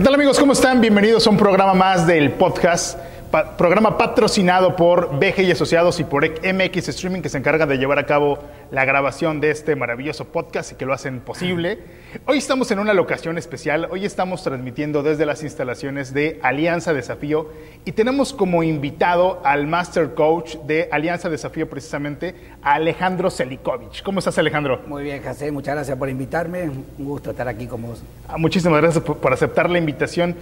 ¿Qué tal amigos? ¿Cómo están? Bienvenidos a un programa más del podcast programa patrocinado por BG y Asociados y por MX Streaming que se encargan de llevar a cabo la grabación de este maravilloso podcast y que lo hacen posible. Hoy estamos en una locación especial, hoy estamos transmitiendo desde las instalaciones de Alianza Desafío y tenemos como invitado al Master Coach de Alianza Desafío precisamente, a Alejandro Selikovic. ¿Cómo estás Alejandro? Muy bien, José, muchas gracias por invitarme, un gusto estar aquí con vos. Ah, muchísimas gracias por aceptar la invitación.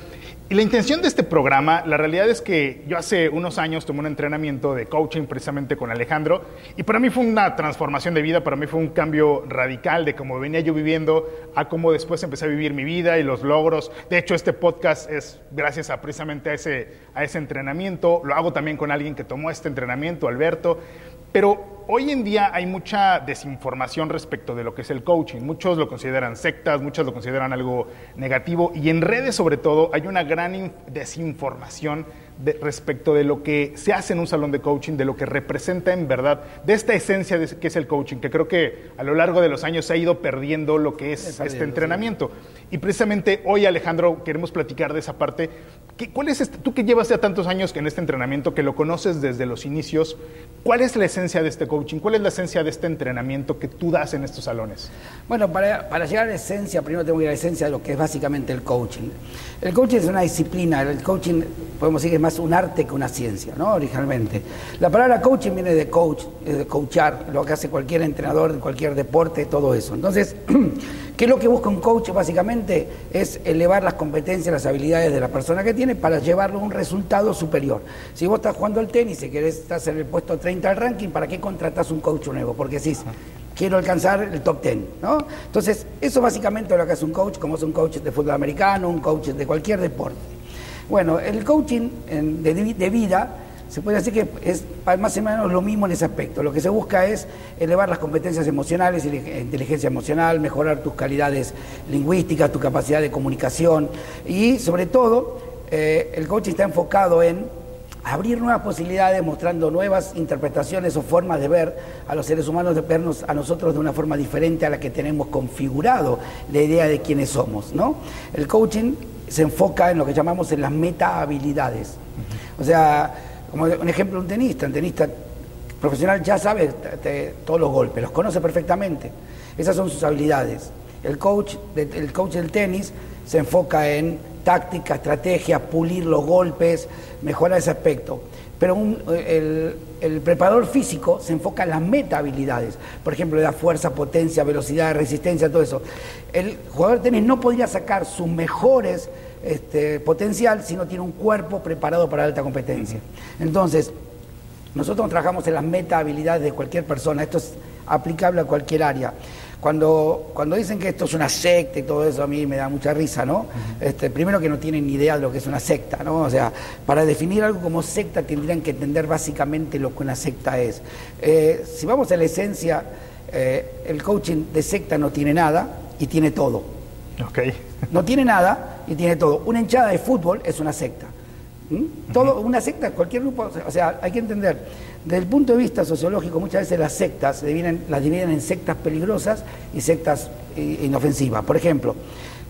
Y la intención de este programa, la realidad es que yo hace unos años tomé un entrenamiento de coaching precisamente con Alejandro y para mí fue una transformación de vida, para mí fue un cambio radical de cómo venía yo viviendo a cómo después empecé a vivir mi vida y los logros. De hecho, este podcast es gracias a precisamente a ese, a ese entrenamiento. Lo hago también con alguien que tomó este entrenamiento, Alberto. Pero hoy en día hay mucha desinformación respecto de lo que es el coaching. Muchos lo consideran sectas, muchos lo consideran algo negativo y en redes sobre todo hay una gran desinformación respecto de lo que se hace en un salón de coaching, de lo que representa en verdad, de esta esencia de, que es el coaching, que creo que a lo largo de los años se ha ido perdiendo lo que es este entrenamiento. Y precisamente hoy, Alejandro, queremos platicar de esa parte. ¿Cuál es este, tú que llevas ya tantos años en este entrenamiento, que lo conoces desde los inicios, cuál es la esencia de este coaching? ¿Cuál es la esencia de este entrenamiento que tú das en estos salones? Bueno, para, para llegar a la esencia, primero tengo que ir a la esencia de lo que es básicamente el coaching. El coaching es una disciplina, el coaching podemos decir que es más un arte que una ciencia, ¿no? Originalmente. La palabra coaching viene de coach, de coachar, lo que hace cualquier entrenador de cualquier deporte, todo eso. Entonces, ¿qué es lo que busca un coach? Básicamente es elevar las competencias, las habilidades de la persona que tiene para llevarlo a un resultado superior. Si vos estás jugando al tenis y querés estar en el puesto 30 del ranking, ¿para qué contratás un coach nuevo? Porque si quiero alcanzar el top 10, ¿no? Entonces, eso básicamente es lo que hace un coach, como es un coach de fútbol americano, un coach de cualquier deporte. Bueno, el coaching de, vida se puede decir que es más o menos lo mismo en ese aspecto. Lo que se busca es elevar las competencias emocionales, inteligencia emocional, mejorar tus calidades lingüísticas, tu capacidad de comunicación y sobre todo eh, el coaching está enfocado en abrir nuevas posibilidades, mostrando nuevas interpretaciones o formas de ver a los seres humanos, de vernos a nosotros de una forma diferente a la que tenemos configurado la idea de quiénes somos. ¿no? El coaching se enfoca en lo que llamamos en las meta habilidades. O sea, como un ejemplo, un tenista, un tenista profesional ya sabe todos los golpes, los conoce perfectamente. Esas son sus habilidades. El coach, el coach del tenis se enfoca en táctica, estrategia, pulir los golpes, mejorar ese aspecto. Pero el, preparador físico se enfoca en las meta habilidades, por ejemplo, la fuerza, potencia, velocidad, resistencia, todo eso. El jugador de tenis no podría sacar sus mejores este, potencial si no tiene un cuerpo preparado para alta competencia. Entonces, nosotros trabajamos en las meta habilidades de cualquier persona, esto es aplicable a cualquier área. Cuando, cuando dicen que esto es una secta y todo eso, a mí me da mucha risa, ¿no? este, primero que no tienen ni idea de lo que es una secta, ¿no? O sea, para definir algo como secta tendrían que entender básicamente lo que una secta es. Eh, si vamos a la esencia, eh, el coaching de secta no tiene nada y tiene todo. Ok. No tiene nada y tiene todo. Una hinchada de fútbol es una secta. ¿Mm? Todo, una secta, cualquier grupo, o sea, hay que entender desde el punto de vista sociológico, muchas veces las sectas las dividen en sectas peligrosas y sectas eh, inofensivas. Por ejemplo,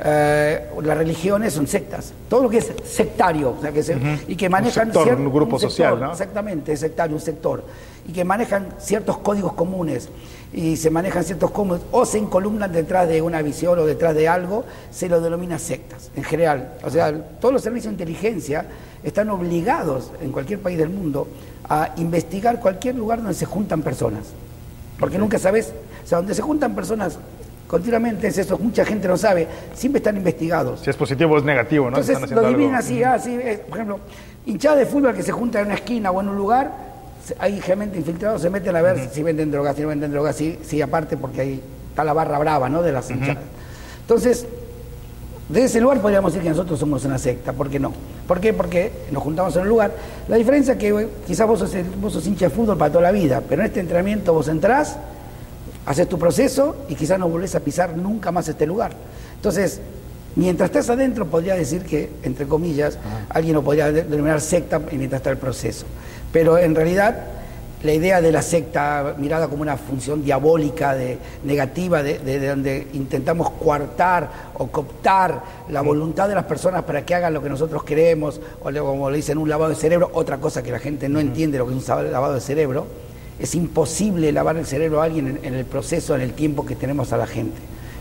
eh, las religiones son sectas. Todo lo que es sectario, o sea, que y que manejan un, un grupo social, ¿no? Exactamente, sectario, un sector. Y que manejan ciertos códigos comunes y se manejan ciertos códigos o se encolumnan detrás de una visión o detrás de algo, se lo denomina sectas en general. O sea, todos los servicios de inteligencia están obligados en cualquier país del mundo a investigar cualquier lugar donde se juntan personas. Porque nunca sabes, o sea, donde se juntan personas continuamente es eso, mucha gente no sabe, siempre están investigados. Si es positivo o es negativo, ¿no? Entonces lo dividen así, así, ah, por ejemplo, hinchada de fútbol que se junta en una esquina o en un lugar, hay gente infiltrada, se meten a ver si venden drogas, si no venden drogas, si, aparte porque ahí está la barra brava, ¿no? De las hinchadas. Entonces, de ese lugar podríamos decir que nosotros somos una secta, ¿por qué no? ¿Por qué? Porque nos juntamos en un lugar. La diferencia es que quizás vos sos, vos sos hincha de fútbol para toda la vida, pero en este entrenamiento vos entrás, haces tu proceso y quizás no volvés a pisar nunca más este lugar. Entonces, mientras estás adentro, podría decir que, entre comillas, alguien lo podría denominar secta mientras está el proceso. Pero en realidad, la idea de la secta mirada como una función diabólica, de, negativa, de, donde intentamos coartar o cooptar la voluntad de las personas para que hagan lo que nosotros queremos, o como le dicen un lavado de cerebro, otra cosa que la gente no entiende lo que es un lavado de cerebro, es imposible lavar el cerebro a alguien en el proceso, en el tiempo que tenemos a la gente.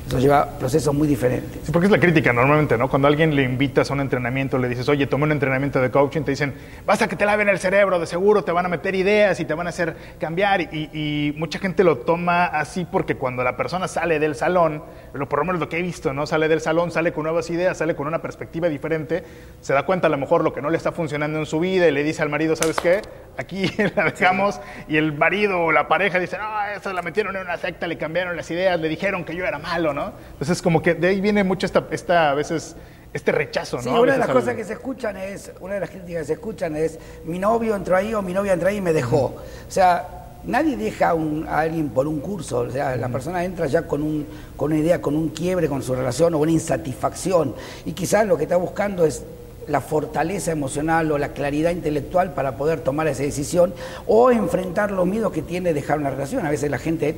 Eso lleva procesos muy diferentes. Sí, porque es la crítica normalmente, ¿no? Cuando alguien le invitas a un entrenamiento, le dices, oye, toma un entrenamiento de coaching, te dicen, basta que te laven el cerebro, de seguro te van a meter ideas y te van a hacer cambiar. Y, mucha gente lo toma así porque cuando la persona sale del salón, lo, por lo menos lo que he visto, ¿no? Sale del salón, sale con nuevas ideas, sale con una perspectiva diferente, se da cuenta a lo mejor lo que no le está funcionando en su vida y le dice al marido, ¿sabes qué? Aquí la dejamos y el marido o la pareja dice, no, esa la metieron en una secta, le cambiaron las ideas, le dijeron que yo era malo, entonces, como que de ahí viene mucho esta, esta a veces este rechazo, ¿no? Sí, una de las cosas que se escuchan es, una de las críticas que se escuchan es, mi novio entró ahí o mi novia entró ahí y me dejó. O sea, nadie deja a alguien por un curso, o sea, la persona entra ya con, un, con una idea, con un quiebre con su relación o una insatisfacción. Y quizás lo que está buscando es la fortaleza emocional o la claridad intelectual para poder tomar esa decisión o enfrentar los miedos que tiene dejar una relación. A veces la gente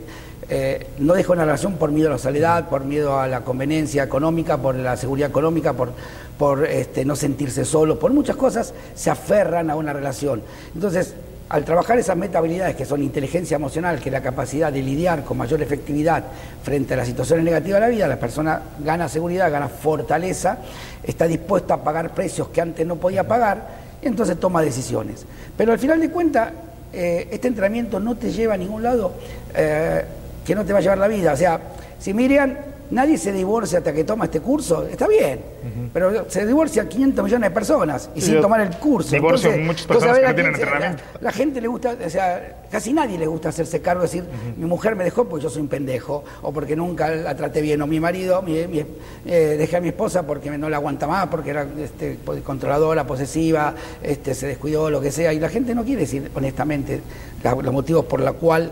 eh, no deja una relación por miedo a la soledad, por miedo a la conveniencia económica, por la seguridad económica, por, este, no sentirse solo, por muchas cosas se aferran a una relación. Entonces, al trabajar esas metahabilidades que son inteligencia emocional, que es la capacidad de lidiar con mayor efectividad frente a las situaciones negativas de la vida, la persona gana seguridad, gana fortaleza, está dispuesta a pagar precios que antes no podía pagar y entonces toma decisiones. Pero al final de cuentas, eh, este entrenamiento no te lleva a ningún lado eh, que no te va a llevar la vida. O sea, si Miriam nadie se divorcia hasta que toma este curso, está bien, pero se divorcia 500 millones de personas y sin tomar el curso. Divorcio muchas personas que no tienen entrenamiento. La, gente le gusta, o sea, casi nadie le gusta hacerse cargo de decir, mi mujer me dejó porque yo soy un pendejo, o porque nunca la traté bien, o mi marido, mi, eh, dejé a mi esposa porque no la aguanta más, porque era este, controladora, posesiva, este, se descuidó, lo que sea, y la gente no quiere decir honestamente los motivos por los cuales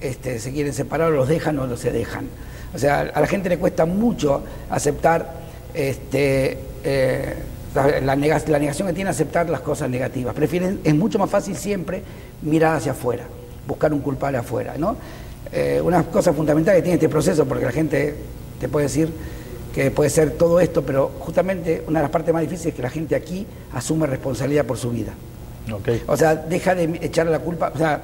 este, se quieren separar, o los dejan o no se dejan. O sea, a la gente le cuesta mucho aceptar este, eh, la, negación que tiene aceptar las cosas negativas. Prefieren, es mucho más fácil siempre mirar hacia afuera, buscar un culpable afuera. ¿no? Eh, una cosa fundamental que tiene este proceso, porque la gente te puede decir que puede ser todo esto, pero justamente una de las partes más difíciles es que la gente aquí asume responsabilidad por su vida. O sea, deja de echarle la culpa. O sea,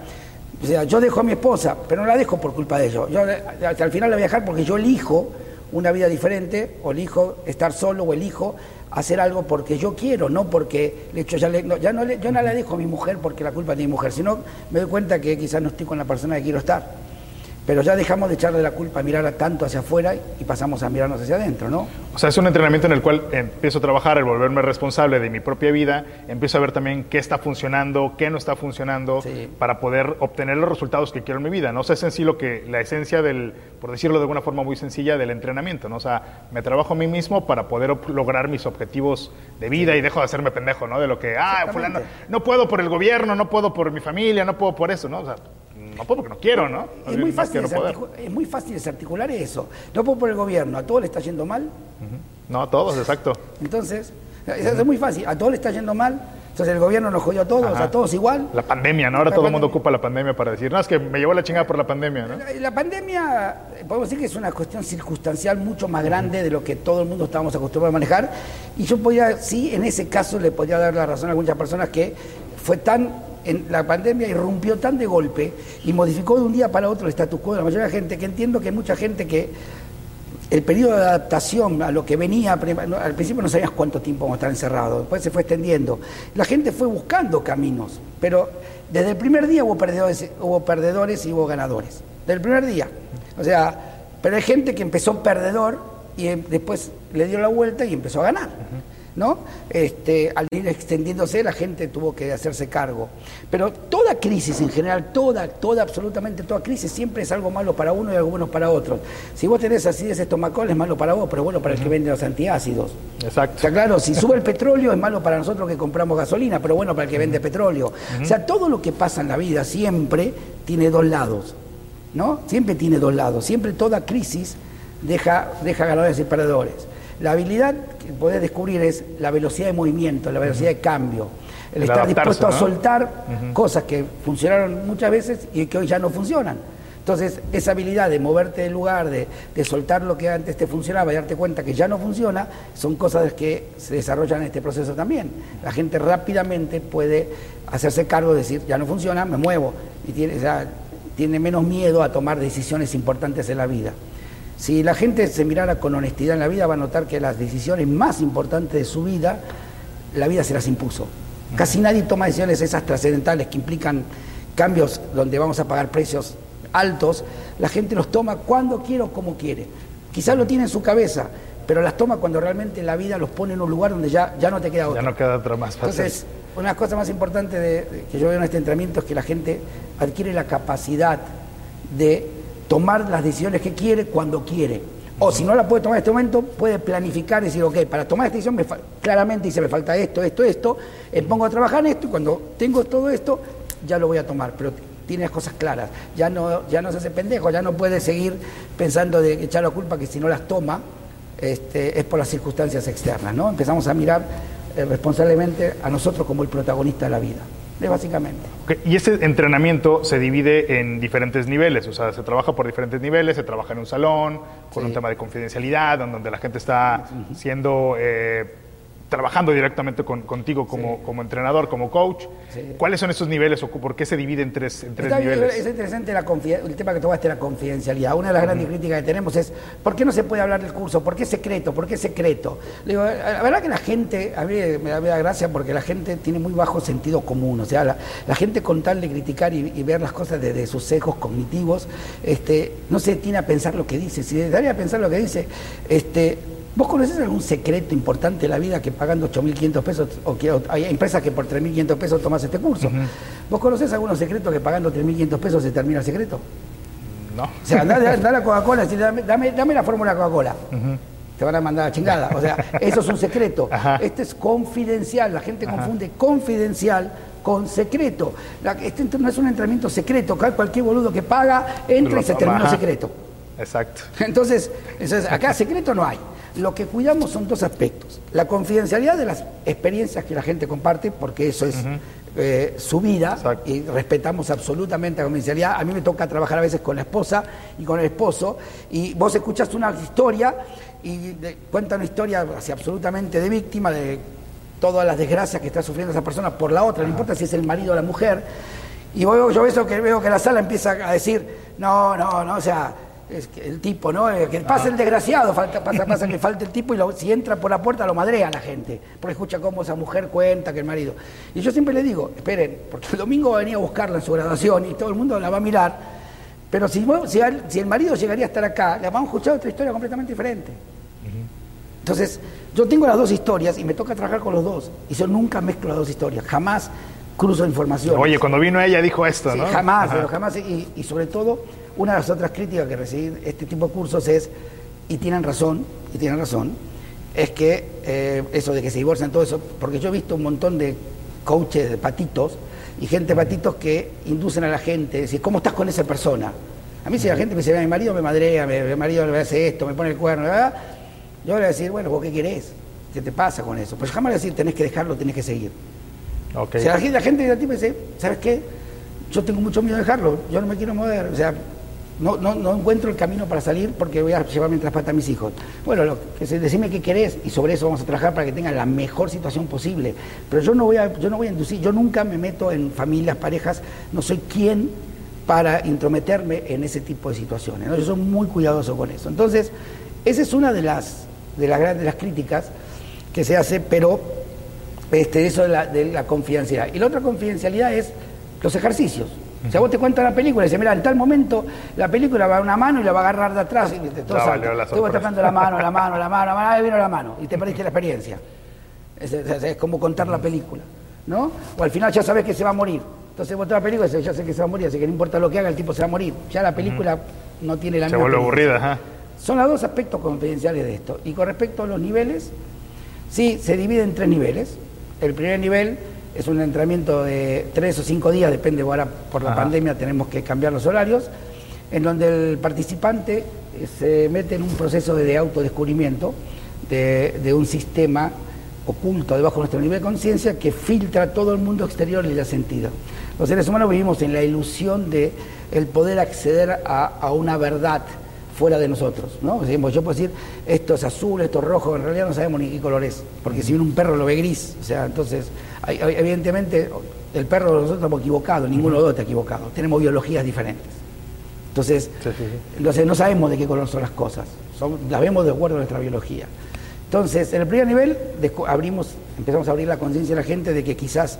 o sea, yo dejo a mi esposa, pero no la dejo por culpa de ellos. Yo hasta al final la voy a dejar porque yo elijo una vida diferente, o elijo estar solo, o elijo hacer algo porque yo quiero, no porque le hecho ya, no, ya no le, yo no la dejo a mi mujer porque la culpa es de mi mujer, sino me doy cuenta que quizás no estoy con la persona que quiero estar pero ya dejamos de echarle la culpa a mirar tanto hacia afuera y pasamos a mirarnos hacia adentro, ¿no? O sea, es un entrenamiento en el cual empiezo a trabajar, el volverme responsable de mi propia vida, empiezo a ver también qué está funcionando, qué no está funcionando, para poder obtener los resultados que quiero en mi vida, ¿no? O sea, es en sí lo que, la esencia del, por decirlo de alguna forma muy sencilla, del entrenamiento, ¿no? O sea, me trabajo a mí mismo para poder lograr mis objetivos de vida y dejo de hacerme pendejo, ¿no? De lo que, ah, fulano, no puedo por el gobierno, no puedo por mi familia, no puedo por eso, ¿no? O sea, no puedo porque no quiero, ¿no? Es muy, fácil es muy fácil desarticular eso. No puedo por el gobierno, ¿a todos le está yendo mal? No, a todos, exacto. Entonces, es muy fácil, a todos le está yendo mal. Entonces el gobierno nos jodió a todos, a todos igual. La pandemia, ¿no? Ahora todo el mundo ocupa la pandemia para decir, no, es que me llevó la chingada por la pandemia, ¿no? La, pandemia, podemos decir que es una cuestión circunstancial mucho más grande de lo que todo el mundo estábamos acostumbrados a manejar. Y yo podía, sí, en ese caso le podía dar la razón a muchas personas que fue tan en la pandemia irrumpió tan de golpe y modificó de un día para otro el status quo de la mayoría de la gente que entiendo que hay mucha gente que el periodo de adaptación a lo que venía, al principio no sabías cuánto tiempo vamos a estar encerrados, después se fue extendiendo. La gente fue buscando caminos, pero desde el primer día hubo perdedores, hubo perdedores y hubo ganadores. Desde el primer día. O sea, pero hay gente que empezó perdedor y después le dio la vuelta y empezó a ganar. ¿No? Este, al ir extendiéndose la gente tuvo que hacerse cargo. Pero toda crisis en general, toda, toda, absolutamente toda crisis siempre es algo malo para uno y algo bueno para otro. Si vos tenés acidez estomacal es malo para vos, pero bueno para el que vende los antiácidos. Exacto. O sea, claro, si sube el petróleo es malo para nosotros que compramos gasolina, pero bueno para el que vende petróleo. O sea, todo lo que pasa en la vida siempre tiene dos lados, ¿no? Siempre tiene dos lados, siempre toda crisis deja, deja ganadores y perdedores. La habilidad que podés descubrir es la velocidad de movimiento, la velocidad de cambio. el, estar dispuesto a soltar cosas que funcionaron muchas veces y que hoy ya no funcionan. Entonces, esa habilidad de moverte del lugar, de, soltar lo que antes te funcionaba y darte cuenta que ya no funciona, son cosas que se desarrollan en este proceso también. La gente rápidamente puede hacerse cargo de decir, ya no funciona, me muevo, y tiene, tiene menos miedo a tomar decisiones importantes en la vida. Si la gente se mirara con honestidad en la vida, va a notar que las decisiones más importantes de su vida, la vida se las impuso. Casi nadie toma decisiones esas trascendentales que implican cambios donde vamos a pagar precios altos, la gente los toma cuando quiere o como quiere. Quizás lo tiene en su cabeza, pero las toma cuando realmente la vida los pone en un lugar donde ya, ya no te queda otra. Ya no queda otra más fácil. Entonces, una cosa más importante de, que yo veo en este entrenamiento es que la gente adquiere la capacidad de tomar las decisiones que quiere cuando quiere. O si no la puede tomar en este momento, puede planificar y decir, ok, para tomar esta decisión me claramente dice, me falta esto, esto, esto, me pongo a trabajar en esto y cuando tengo todo esto, ya lo voy a tomar. Pero tiene las cosas claras. Ya no, ya no se hace pendejo, ya no puede seguir pensando de echar la culpa que si no las toma este, es por las circunstancias externas. ¿no? Empezamos a mirar eh, responsablemente a nosotros como el protagonista de la vida. Básicamente. Y ese entrenamiento se divide en diferentes niveles, o sea, se trabaja por diferentes niveles, se trabaja en un salón, con un tema de confidencialidad, donde la gente está siendo eh, trabajando directamente contigo como, como, entrenador, como coach. ¿Cuáles son esos niveles o por qué se divide en tres, en tres niveles? Es interesante la el tema que tocaste, la confidencialidad. Una de las grandes críticas que tenemos es, ¿por qué no se puede hablar del curso? ¿Por qué secreto? ¿Por qué secreto? Digo, la verdad que la gente, a mí me da, gracia porque la gente tiene muy bajo sentido común. O sea, la, gente con tal de criticar y, ver las cosas desde sus sesgos cognitivos, este, no se tiene a pensar lo que dice. Si daría a pensar lo que dice, este, ¿Vos conocés algún secreto importante de la vida que pagando 8.500 pesos, o que hay empresas que por 3.500 pesos tomas este curso? ¿Vos conocés algunos secretos que pagando 3.500 pesos se termina el secreto? No. O sea, andá, a la Coca-Cola y dame, dame, la fórmula Coca-Cola. Te van a mandar a chingada. O sea, eso es un secreto. Este es confidencial. La gente confunde confidencial con secreto. este no es un entrenamiento secreto. Cualquier boludo que paga entra y se termina el secreto. Exacto. Entonces, entonces, acá secreto no hay. Lo que cuidamos son dos aspectos. La confidencialidad de las experiencias que la gente comparte, porque eso es eh, su vida y respetamos absolutamente la confidencialidad. A mí me toca trabajar a veces con la esposa y con el esposo y vos escuchas una historia y cuenta una historia así, absolutamente de víctima de todas las desgracias que está sufriendo esa persona por la otra, no importa si es el marido o la mujer. Y yo, yo que veo que la sala empieza a decir, no, no, no, o sea, es que el tipo, ¿no? Que pasa el desgraciado, falta, pasa, pasa que falta el tipo y si entra por la puerta lo madrea a la gente, porque escucha cómo esa mujer cuenta que el marido. Y yo siempre le digo, esperen, porque el domingo va a venir a buscarla en su graduación y todo el mundo la va a mirar, pero si, si, el marido llegaría a estar acá, le vamos a escuchar otra historia completamente diferente. Entonces, yo tengo las dos historias y me toca trabajar con los dos, y yo nunca mezclo las dos historias, jamás cruzo información. Oye, cuando vino ella dijo esto, ¿no? Jamás, pero jamás, y sobre todo una de las otras críticas que recibí este tipo de cursos es, y tienen razón, y tienen razón, es que eh, eso de que se divorcian, todo eso, porque yo he visto un montón de coaches de patitos y gente de patitos que inducen a la gente, decir, ¿cómo estás con esa persona? A mí si la gente me dice, mi marido me madrea, mi, marido me hace esto, me pone el cuerno, ¿verdad? yo le voy a decir, bueno, ¿vos qué querés? ¿Qué te pasa con eso? Pues jamás le voy a decir, tenés que dejarlo, tenés que seguir. Okay. Si la, la gente de ti me dice, ¿sabes qué? Yo tengo mucho miedo de dejarlo, yo no me quiero mover, o sea, no, no, no, encuentro el camino para salir porque voy a llevar mientras falta a mis hijos. Bueno, lo, que decime qué querés y sobre eso vamos a trabajar para que tengan la mejor situación posible. Pero yo no voy a, yo no voy a inducir, yo nunca me meto en familias, parejas, no soy quien para intrometerme en ese tipo de situaciones. Yo soy muy cuidadoso con eso. Entonces, esa es una de las, de las grandes las críticas que se hace, pero este, eso de la, de la confidencialidad. Y la otra confidencialidad es los ejercicios. O sea, vos te cuentas la película y dices, mira, en tal momento la película va a una mano y la va a agarrar de atrás. Y te, todo vas tocando la mano, la mano, la mano, la mano, ahí vino la mano. Y te perdiste la experiencia. Es, como contar la película. ¿No? O al final ya sabes que se va a morir. Entonces vos te la película y dices, ya sé que se va a morir, así que no importa lo que haga, el tipo se va a morir. Ya la película no tiene la se vuelve aburrida, Son los dos aspectos confidenciales de esto. Y con respecto a los niveles, sí, se divide en tres niveles. El primer nivel es un entrenamiento de tres o cinco días, depende, ahora por la pandemia tenemos que cambiar los horarios, en donde el participante eh, se mete en un proceso de autodescubrimiento de, un sistema oculto debajo de nuestro nivel de conciencia que filtra todo el mundo exterior y le da sentido. Los seres humanos vivimos en la ilusión de el poder acceder a, una verdad fuera de nosotros, ¿no? yo puedo decir, esto es azul, esto es rojo, en realidad no sabemos ni qué color es, porque si viene un perro lo ve gris, o sea, entonces, evidentemente, el perro nosotros estamos equivocados, ninguno de los dos está equivocado, tenemos biologías diferentes. Entonces, entonces no sabemos de qué color son las cosas, las vemos de acuerdo a nuestra biología. Entonces, en el primer nivel abrimos, empezamos a abrir la conciencia de la gente de que quizás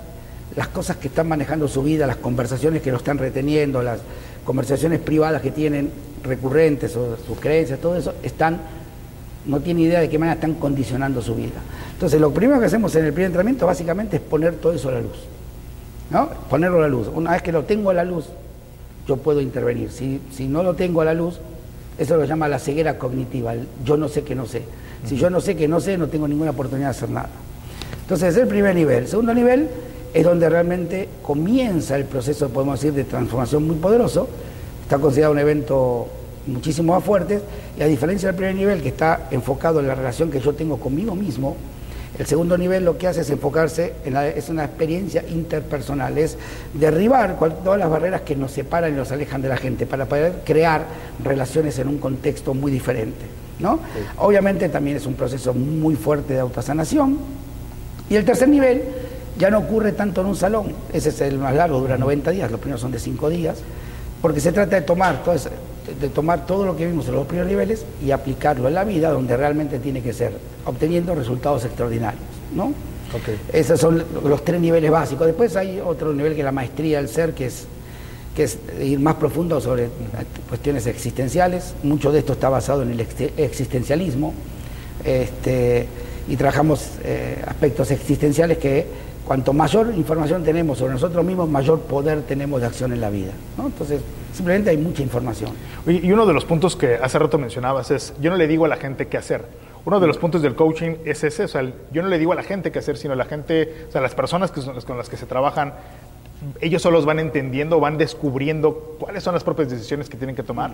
las cosas que están manejando su vida, las conversaciones que lo están reteniendo, las conversaciones privadas que tienen recurrentes o sus creencias, todo eso, están, no tienen idea de qué manera están condicionando su vida. Entonces, lo primero que hacemos en el primer entrenamiento básicamente es poner todo eso a la luz. ¿no? Ponerlo a la luz. Una vez que lo tengo a la luz, yo puedo intervenir. Si, si no lo tengo a la luz, eso lo llama la ceguera cognitiva, yo no sé que no sé. Si yo no sé que no sé, no tengo ninguna oportunidad de hacer nada. Entonces, es el primer nivel. El segundo nivel es donde realmente comienza el proceso, podemos decir, de transformación muy poderoso. Está considerado un evento muchísimo más fuerte y a diferencia del primer nivel que está enfocado en la relación que yo tengo conmigo mismo, el segundo nivel lo que hace es enfocarse en la, es una experiencia interpersonal, es derribar todas las barreras que nos separan y nos alejan de la gente para poder crear relaciones en un contexto muy diferente. ¿no? Obviamente también es un proceso muy fuerte de autosanación. Y el tercer nivel ya no ocurre tanto en un salón, ese es el más largo, dura 90 días, los primeros son de 5 días, porque se trata de tomar, todo de tomar todo lo que vimos en los primeros niveles y aplicarlo en la vida donde realmente tiene que ser, obteniendo resultados extraordinarios. ¿no? Esos son los tres niveles básicos. Después hay otro nivel que es la maestría del ser, que es, que es ir más profundo sobre cuestiones existenciales. Mucho de esto está basado en el existencialismo. Este, y trabajamos eh, aspectos existenciales que cuanto mayor información tenemos sobre nosotros mismos, mayor poder tenemos de acción en la vida. Entonces, simplemente hay mucha información. Y uno de los puntos que hace rato mencionabas es, yo no le digo a la gente qué hacer. Uno de los puntos del coaching es ese, o sea, yo no le digo a la gente qué hacer, sino a la gente, o sea, las personas que con las que se trabajan ellos solos van entendiendo, van descubriendo cuáles son las propias decisiones que tienen que tomar.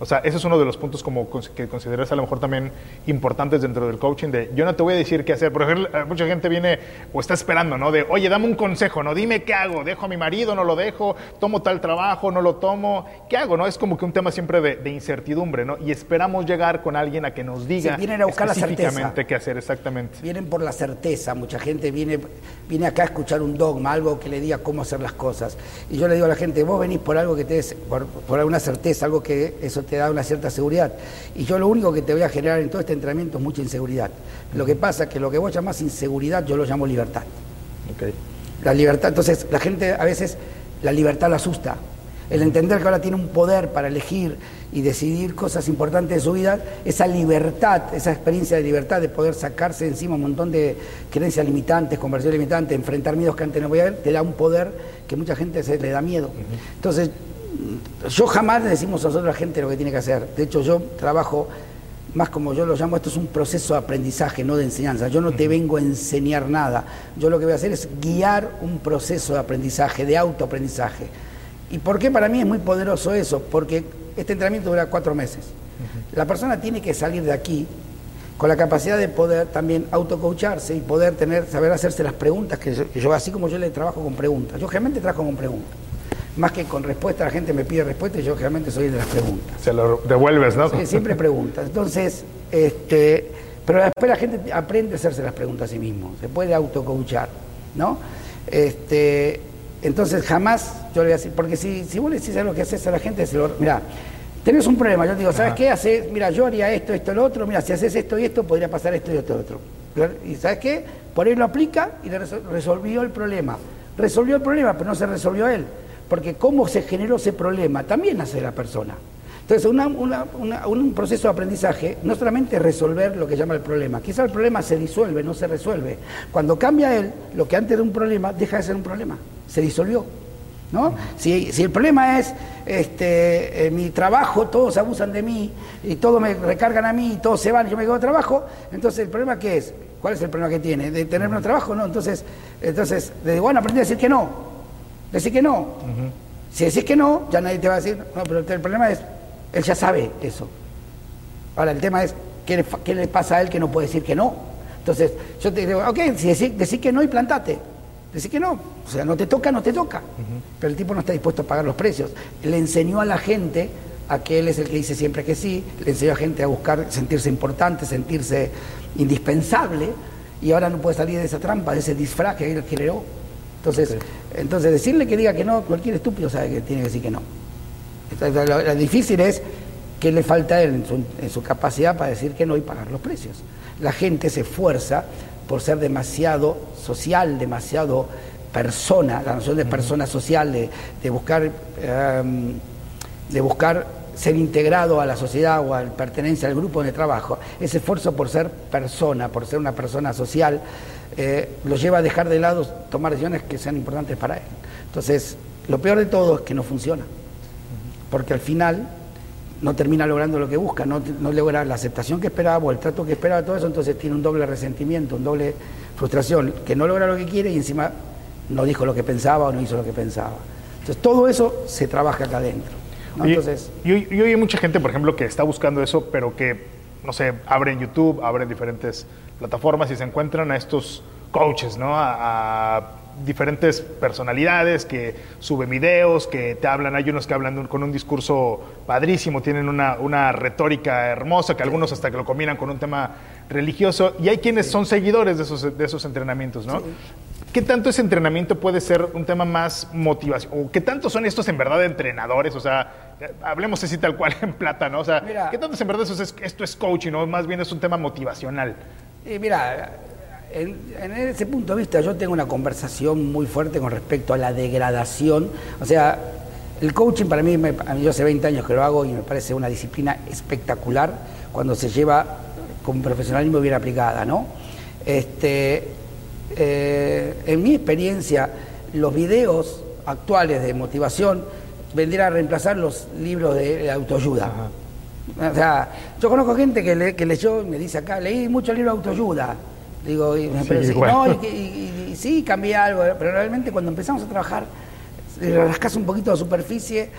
O sea, ese es uno de los puntos como que consideras a lo mejor también importantes dentro del coaching de yo no te voy a decir qué hacer. Por ejemplo, eh, mucha gente viene o está esperando, ¿no? De, oye, dame un consejo, ¿no? Dime qué hago, dejo a mi marido, no lo dejo, tomo tal trabajo, no lo tomo, ¿qué hago, no? Es como que un tema siempre de, incertidumbre, ¿no? Y esperamos llegar con alguien a que nos diga vienen a buscar específicamente qué hacer, exactamente. Vienen por la certeza, mucha gente viene, viene acá a escuchar un dogma, algo que le diga cómo hacer las cosas. Y yo le digo a la gente, vos venís por algo que te des, por, por alguna certeza, algo que eso te da una cierta seguridad. Y yo lo único que te voy a generar en todo este entrenamiento es mucha inseguridad. Lo que pasa es que lo que vos llamás inseguridad, yo lo llamo libertad. La libertad, entonces la gente a veces la libertad la asusta. El entender que ahora tiene un poder para elegir y decidir cosas importantes de su vida, esa libertad, esa experiencia de libertad de poder sacarse encima un montón de creencias limitantes, conversiones limitantes, enfrentar miedos que antes no voy a ver, te da un poder que mucha gente se le da miedo. Entonces, yo jamás le decimos a nosotros a la gente lo que tiene que hacer. De hecho, yo trabajo más como yo lo llamo, esto es un proceso de aprendizaje, no de enseñanza. Yo no te vengo a enseñar nada. Yo lo que voy a hacer es guiar un proceso de aprendizaje, de autoaprendizaje. ¿Y por qué para mí es muy poderoso eso? Porque este entrenamiento dura cuatro meses. La persona tiene que salir de aquí con la capacidad de poder también autocoacharse y poder tener, saber hacerse las preguntas que yo, así como yo le trabajo con preguntas. Yo generalmente trabajo con preguntas. Más que con respuesta, la gente me pide respuesta y yo generalmente soy de las preguntas. Se lo devuelves, ¿no? Sí, siempre preguntas. Entonces, este, pero después la gente aprende a hacerse las preguntas a sí mismo, se puede autocoachar, ¿no? Este, entonces jamás yo le voy a decir, porque si, si vos le decís lo que haces a la gente, se lo, mira, tenés un problema, yo te digo, ¿sabes qué? Haces, mira, yo haría esto, esto, lo otro, mira, si haces esto y esto, podría pasar esto y esto, lo otro. Y ¿sabes qué? Por ahí lo aplica y le resolvió el problema. Resolvió el problema, pero no se resolvió él. Porque cómo se generó ese problema también hace la persona. Entonces, un proceso de aprendizaje no solamente resolver lo que llama el problema, quizá el problema se disuelve, no se resuelve. Cuando cambia él, lo que antes era un problema deja de ser un problema, se disolvió. ¿no? Si, el problema es este, eh, mi trabajo, todos abusan de mí y todos me recargan a mí y todos se van y yo me quedo de trabajo, entonces el problema qué es? ¿Cuál es el problema que tiene? ¿De tener menos trabajo? No, entonces, entonces bueno, aprendí a decir que no. Decir que no. Si decís que no, ya nadie te va a decir, no, pero el problema es él ya sabe eso. Ahora, el tema es, ¿qué le, ¿qué le, pasa a él que no puede decir que no? Entonces, yo te digo, ok, si decís, que no y plantate. Decís que no. O sea, no te toca, no te toca. Pero el tipo no está dispuesto a pagar los precios. Le enseñó a la gente a que él es el que dice siempre que sí, le enseñó a gente a buscar sentirse importante, sentirse indispensable, y ahora no puede salir de esa trampa, de ese disfraz que él creó. Entonces, entonces decirle que diga que no, cualquier estúpido sabe que tiene que decir que no. Lo, difícil es que le falta a él en su, capacidad para decir que no y pagar los precios. La gente se esfuerza por ser demasiado social, demasiado persona, la noción de persona social, de, buscar, em, de buscar ser integrado a la sociedad o al pertenencia al grupo de trabajo, ese esfuerzo por ser persona, por ser una persona social, eh, lo lleva a dejar de lado tomar decisiones que sean importantes para él. Entonces, lo peor de todo es que no funciona, porque al final no termina logrando lo que busca, no, logra la aceptación que esperaba o el trato que esperaba, todo eso, entonces tiene un doble resentimiento, un doble frustración, que no logra lo que quiere y encima no dijo lo que pensaba o no hizo lo que pensaba. Entonces todo eso se trabaja acá adentro. Entonces, y, y, hay mucha gente, por ejemplo, que está buscando eso, pero que, no sé, abren YouTube, abren diferentes plataformas y se encuentran a estos coaches, ¿no? a diferentes personalidades que suben videos, que te hablan, hay unos que hablan con un discurso padrísimo, tienen una, retórica hermosa, que algunos hasta que lo combinan con un tema religioso, y hay quienes son seguidores de esos, de esos entrenamientos, ¿no? ¿Qué tanto ese entrenamiento puede ser un tema más motivación? ¿O qué tanto son estos en verdad entrenadores? O sea, hablemos así tal cual en plata, ¿no? O sea, ¿qué tanto es en verdad esto es coaching, o más bien es un tema motivacional? Eh, mira, en, ese punto de vista yo tengo una conversación muy fuerte con respecto a la degradación. O sea, el coaching para mí, yo hace 20 años que lo hago y me parece una disciplina espectacular cuando se lleva con profesionalismo bien aplicada, ¿no? Este, eh, en mi experiencia, los videos actuales de motivación vendrían a reemplazar los libros de autoayuda. O sea, yo conozco gente que, que leyó, me dice acá, leí muchos libros de autoayuda. Digo, y no, y, sí, cambié algo, pero realmente cuando empezamos a trabajar, rascas un poquito de superficie,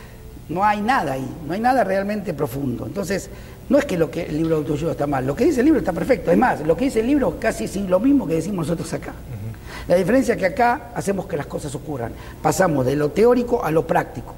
no hay nada ahí, no hay nada realmente profundo. Entonces, no es que lo que el libro de autoayuda está mal, lo que dice el libro está perfecto. Es más, lo que dice el libro casi es lo mismo que decimos nosotros acá. La diferencia es que acá hacemos que las cosas ocurran. Pasamos de lo teórico a lo práctico.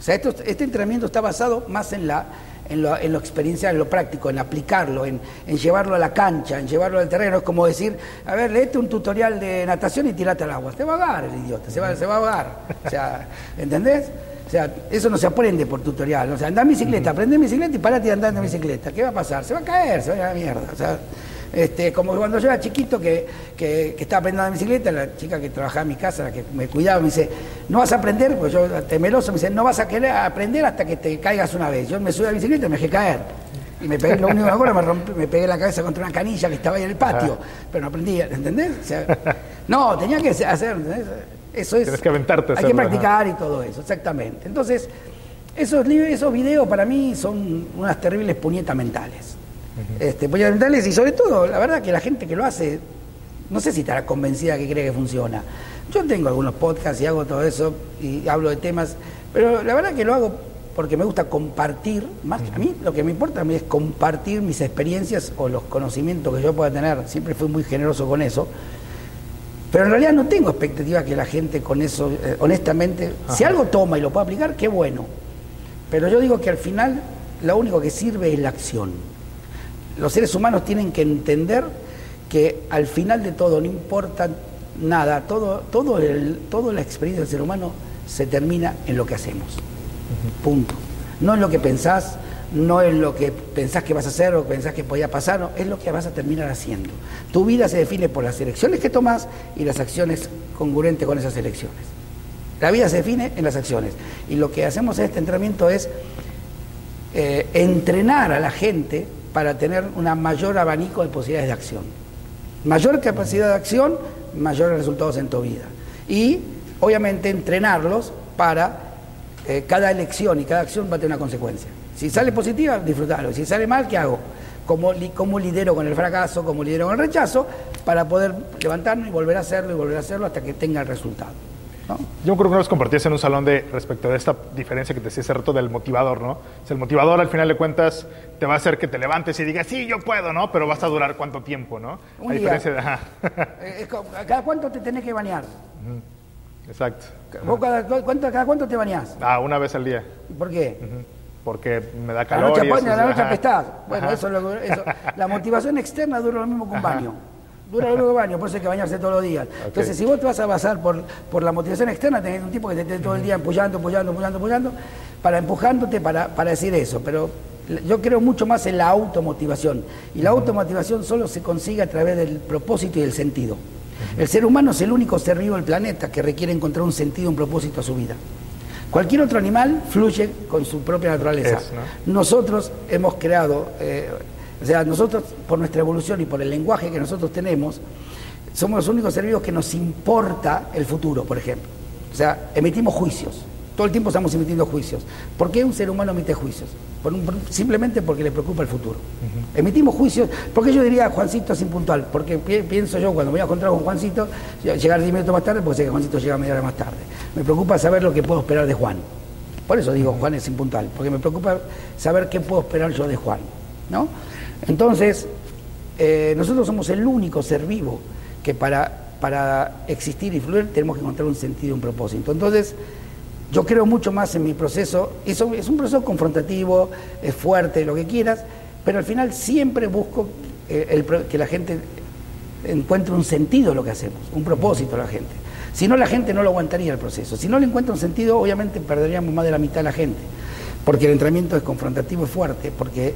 O sea, este entrenamiento está basado más en la en lo, en lo experiencial, en lo práctico, en aplicarlo, en, llevarlo a la cancha, en llevarlo al terreno. Es como decir, a ver, leete un tutorial de natación y tirate al agua. Se va a ahogar el idiota, se va, se va a ahogar. O sea, ¿entendés? O sea, eso no se aprende por tutorial. O sea, anda en bicicleta, aprende en bicicleta y parate de andar en bicicleta. ¿Qué va a pasar? Se va a caer, se va a ir a la mierda. O sea, este, como cuando yo era chiquito que, que, estaba aprendiendo en bicicleta, la chica que trabajaba en mi casa, la que me cuidaba, me dice, no vas a aprender, pues yo temeroso, me dice, no vas a querer aprender hasta que te caigas una vez. Yo me subí a la bicicleta y me dejé caer. Y me pegué, lo único que me me, me pegué la cabeza contra una canilla que estaba ahí en el patio, pero no aprendí, ¿entendés? no, tenía que hacer, eso es... Tienes que aventarte. Hay que practicar y todo eso, exactamente. Entonces, esos, esos videos para mí son unas terribles puñetas mentales este, mentalles y sobre todo, la verdad que la gente que lo hace, no sé si estará convencida que cree que funciona. Yo tengo algunos podcasts y hago todo eso y hablo de temas, pero la verdad que lo hago porque me gusta compartir, más a mí. Lo que me importa a mí es compartir mis experiencias o los conocimientos que yo pueda tener, siempre fui muy generoso con eso, pero en realidad no tengo expectativa que la gente con eso, eh, honestamente, si algo toma y lo puede aplicar, qué bueno, pero yo digo que al final lo único que sirve es la acción los seres humanos tienen que entender que al final de todo, no importa nada, todo, todo el, toda la experiencia del ser humano se termina en lo que hacemos. Punto. No en lo que pensás, no en lo que pensás que vas a hacer o pensás que podía pasar, no, es lo que vas a terminar haciendo. Tu vida se define por las elecciones que tomas y las acciones congruentes con esas elecciones. La vida se define en las acciones. Y lo que hacemos en este entrenamiento es eh, entrenar a la gente para tener un mayor abanico de posibilidades de acción. Mayor capacidad de acción, mayores resultados en tu vida. Y obviamente entrenarlos para eh, cada elección y cada acción va a tener una consecuencia. Si sale positiva, disfrutarlo. Si sale mal, ¿qué hago? ¿Cómo, ¿Cómo lidero con el fracaso? ¿Cómo lidero con el rechazo? Para poder levantarme y volver a hacerlo y volver a hacerlo hasta que tenga el resultado. Yo creo que nos compartías en un salón de respecto de esta diferencia que te decía hace rato del motivador, ¿no? O el motivador al final de cuentas te va a hacer que te levantes y digas, sí, yo puedo, ¿no? Pero vas a durar cuánto tiempo, ¿no? Un a diferencia de... Eh, ¿Cada cuánto te tenés que bañar? Exacto. ¿Vos cada, cuánto, cada cuánto te bañás? Ah, una vez al día. ¿Por qué? Porque me da calor. La noche, la noche apestás. Bueno, eso, eso, La motivación externa dura lo mismo que un baño dura lo mismo que baño, por eso hay que bañarse todos los días. Entonces, si vos te vas a basar por, por la motivación externa, tenés un tipo que te esté todo el día empujando, empujando, empujando, empujando, para empujándote para, para decir eso. Pero yo creo mucho más en la automotivación. Y la automotivación solo se consigue a través del propósito y del sentido. El ser humano es el único ser vivo del planeta que requiere encontrar un sentido, un propósito a su vida. Cualquier otro animal fluye con su propia naturaleza. Nosotros hemos creado, eh, o sea, nosotros por nuestra evolución y por el lenguaje que nosotros tenemos, somos los únicos seres vivos que nos importa el futuro, por ejemplo. O sea, emitimos juicios. Todo el tiempo estamos emitiendo juicios. ¿Por qué un ser humano emite juicios? simplemente porque le preocupa el futuro. Emitimos juicios. ¿Por qué yo diría Juancito es impuntual? Porque pienso yo, cuando me voy a encontrar con Juancito, llegar 10 minutos más tarde, porque sé que Juancito llega media hora más tarde. Me preocupa saber lo que puedo esperar de Juan. Por eso digo Juan es impuntual, porque me preocupa saber qué puedo esperar yo de Juan. ¿no? Entonces, eh, nosotros somos el único ser vivo que para, para existir y fluir tenemos que encontrar un sentido, un propósito. Entonces, yo creo mucho más en mi proceso, eso es un proceso confrontativo, es fuerte, lo que quieras, pero al final siempre busco eh, que la gente encuentre un sentido a lo que hacemos, un propósito a la gente. Si no, la gente no lo aguantaría el proceso. Si no le encuentra un sentido, obviamente perderíamos más de la mitad de la gente, porque el entrenamiento es confrontativo, es fuerte, porque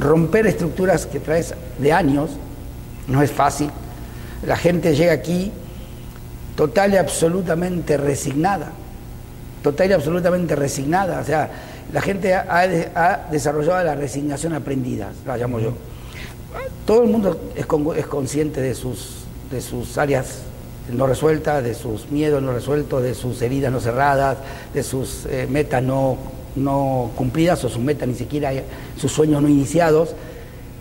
romper estructuras que traes de años no es fácil. La gente llega aquí total y absolutamente resignada total y absolutamente resignada. O sea, la gente ha, desarrollado la resignación aprendida, la llamo yo. Todo el mundo es, consciente de sus, de sus áreas no resueltas, de sus miedos no resueltos, de sus heridas no cerradas, de sus eh, metas no, no cumplidas o sus metas ni siquiera, sus sueños no iniciados.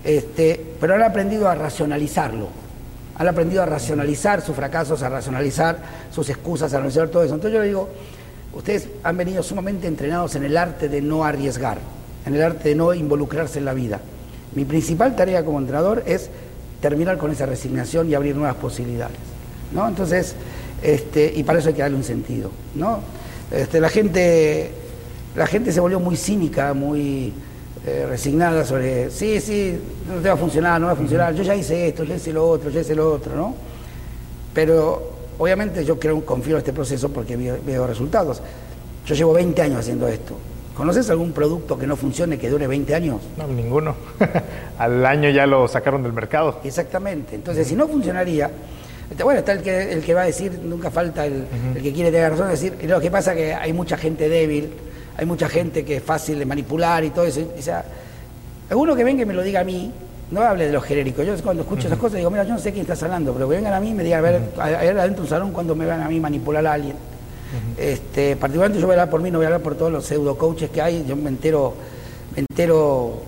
Este, pero han aprendido a racionalizarlo. Han aprendido a racionalizar sus fracasos, a racionalizar sus excusas, a racionalizar todo eso. Entonces yo le digo, Ustedes han venido sumamente entrenados en el arte de no arriesgar, en el arte de no involucrarse en la vida. Mi principal tarea como entrenador es terminar con esa resignación y abrir nuevas posibilidades. ¿no? Entonces, este, y para eso hay que darle un sentido. ¿no? Este, la, gente, la gente se volvió muy cínica, muy eh, resignada sobre, sí, sí, no te va a funcionar, no va a funcionar, yo ya hice esto, ya hice lo otro, ya hice lo otro, ¿no? Pero Obviamente yo creo, confío en este proceso porque veo, resultados. Yo llevo 20 años haciendo esto. ¿Conoces algún producto que no funcione, que dure 20 años? No, ninguno. Al año ya lo sacaron del mercado. Exactamente. Entonces, si no funcionaría, este, bueno, está el que, el que va a decir, nunca falta el, que quiere tener razón, decir, lo que pasa es que hay mucha gente débil, hay mucha gente que es fácil de manipular y todo eso. O sea, alguno que venga y me lo diga a mí, no hable de los genéricos. Yo cuando escucho esas cosas digo, mira, yo no sé quién estás hablando, pero que vengan a mí y me digan, a ver, adentro de un salón cuando me van a mí manipular a alguien. este, particularmente yo voy a hablar por mí, no voy a hablar por todos los pseudo coaches que hay. Yo me entero, me entero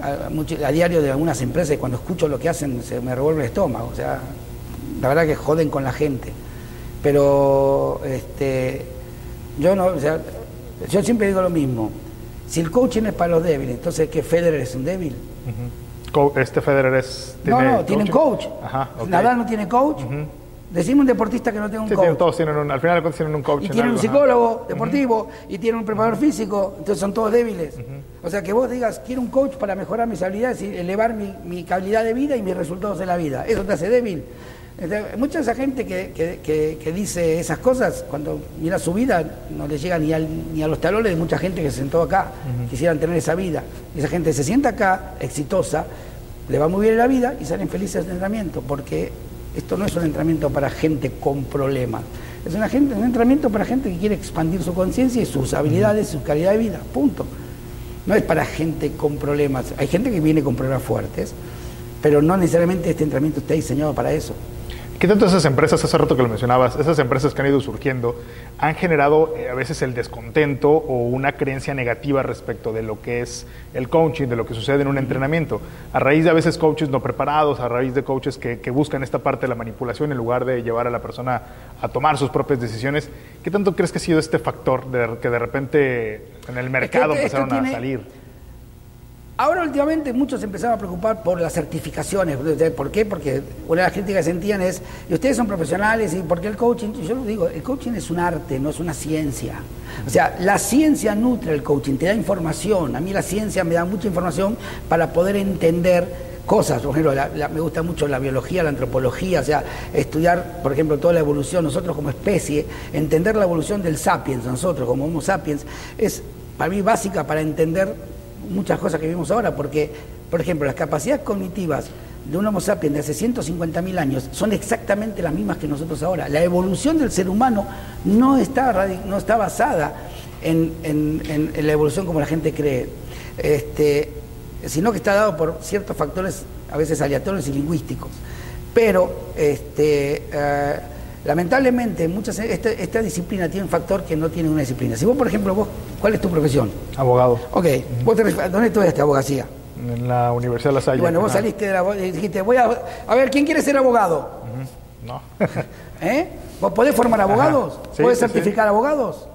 a, diario de algunas empresas y cuando escucho lo que hacen se me revuelve el estómago. O sea, la verdad que joden con la gente. Pero este, yo no, o sea, yo siempre digo lo mismo. Si el coaching es para los débiles, entonces ¿qué Federer es un débil? este Federer es. no, no, tienen coach. Ajá, Nadal no tiene coach. Decimos un deportista que no tiene un coach. todos tienen un, al final tienen un coach. Y tienen un psicólogo deportivo y tienen un preparador físico, entonces son todos débiles. O sea, que vos digas, quiero un coach para mejorar mis habilidades y elevar mi, calidad de vida y mis resultados en la vida. Eso te hace débil. Mucha de esa gente que, dice esas cosas, cuando mira su vida, no le llega ni, ni a los talones de mucha gente que se sentó acá, quisieran tener esa vida. Y esa gente se sienta acá, exitosa, le va muy bien en la vida y salen felices de entrenamiento, porque esto no es un entrenamiento para gente con problemas, es una gente, un entrenamiento para gente que quiere expandir su conciencia y sus habilidades, su calidad de vida, punto. No es para gente con problemas, hay gente que viene con problemas fuertes, pero no necesariamente este entrenamiento está diseñado para eso. ¿Qué tanto esas empresas, hace rato que lo mencionabas, esas empresas que han ido surgiendo, han generado eh, a veces el descontento o una creencia negativa respecto de lo que es el coaching, de lo que sucede en un entrenamiento? A raíz de a veces coaches no preparados, a raíz de coaches que, buscan esta parte de la manipulación en lugar de llevar a la persona a tomar sus propias decisiones. ¿Qué tanto crees que ha sido este factor de que de repente en el mercado empezaron a salir? Ahora últimamente muchos empezaron a preocupar por las certificaciones. ¿Por qué? Porque una de las críticas que sentían es, y ustedes son profesionales, ¿y por qué el coaching? Yo digo, el coaching es un arte, no es una ciencia. O sea, la ciencia nutre el coaching, te da información. A mí la ciencia me da mucha información para poder entender cosas. Por ejemplo, me gusta mucho la biología, la antropología, o sea, estudiar, por ejemplo, toda la evolución, nosotros como especie, entender la evolución del sapiens, nosotros como Homo sapiens, es para mí básica para entender muchas cosas que vimos ahora, porque, por ejemplo, las capacidades cognitivas de un Homo sapiens de hace 150.000 años son exactamente las mismas que nosotros ahora. La evolución del ser humano no está, no está basada en, la evolución como la gente cree, este, sino que está dado por ciertos factores a veces aleatorios y lingüísticos. Pero este, eh, lamentablemente muchas, esta, disciplina tiene un factor que no tiene una disciplina. Si vos, por ejemplo, vos ¿Cuál es tu profesión? Abogado. Ok. ¿Dónde estudiaste abogacía? En la Universidad de La Salle. bueno, vos saliste de la... y dijiste, voy a... A ver, ¿quién quiere ser abogado? No. ¿Eh? ¿Vos podés formar abogados? ¿Podés certificar abogados?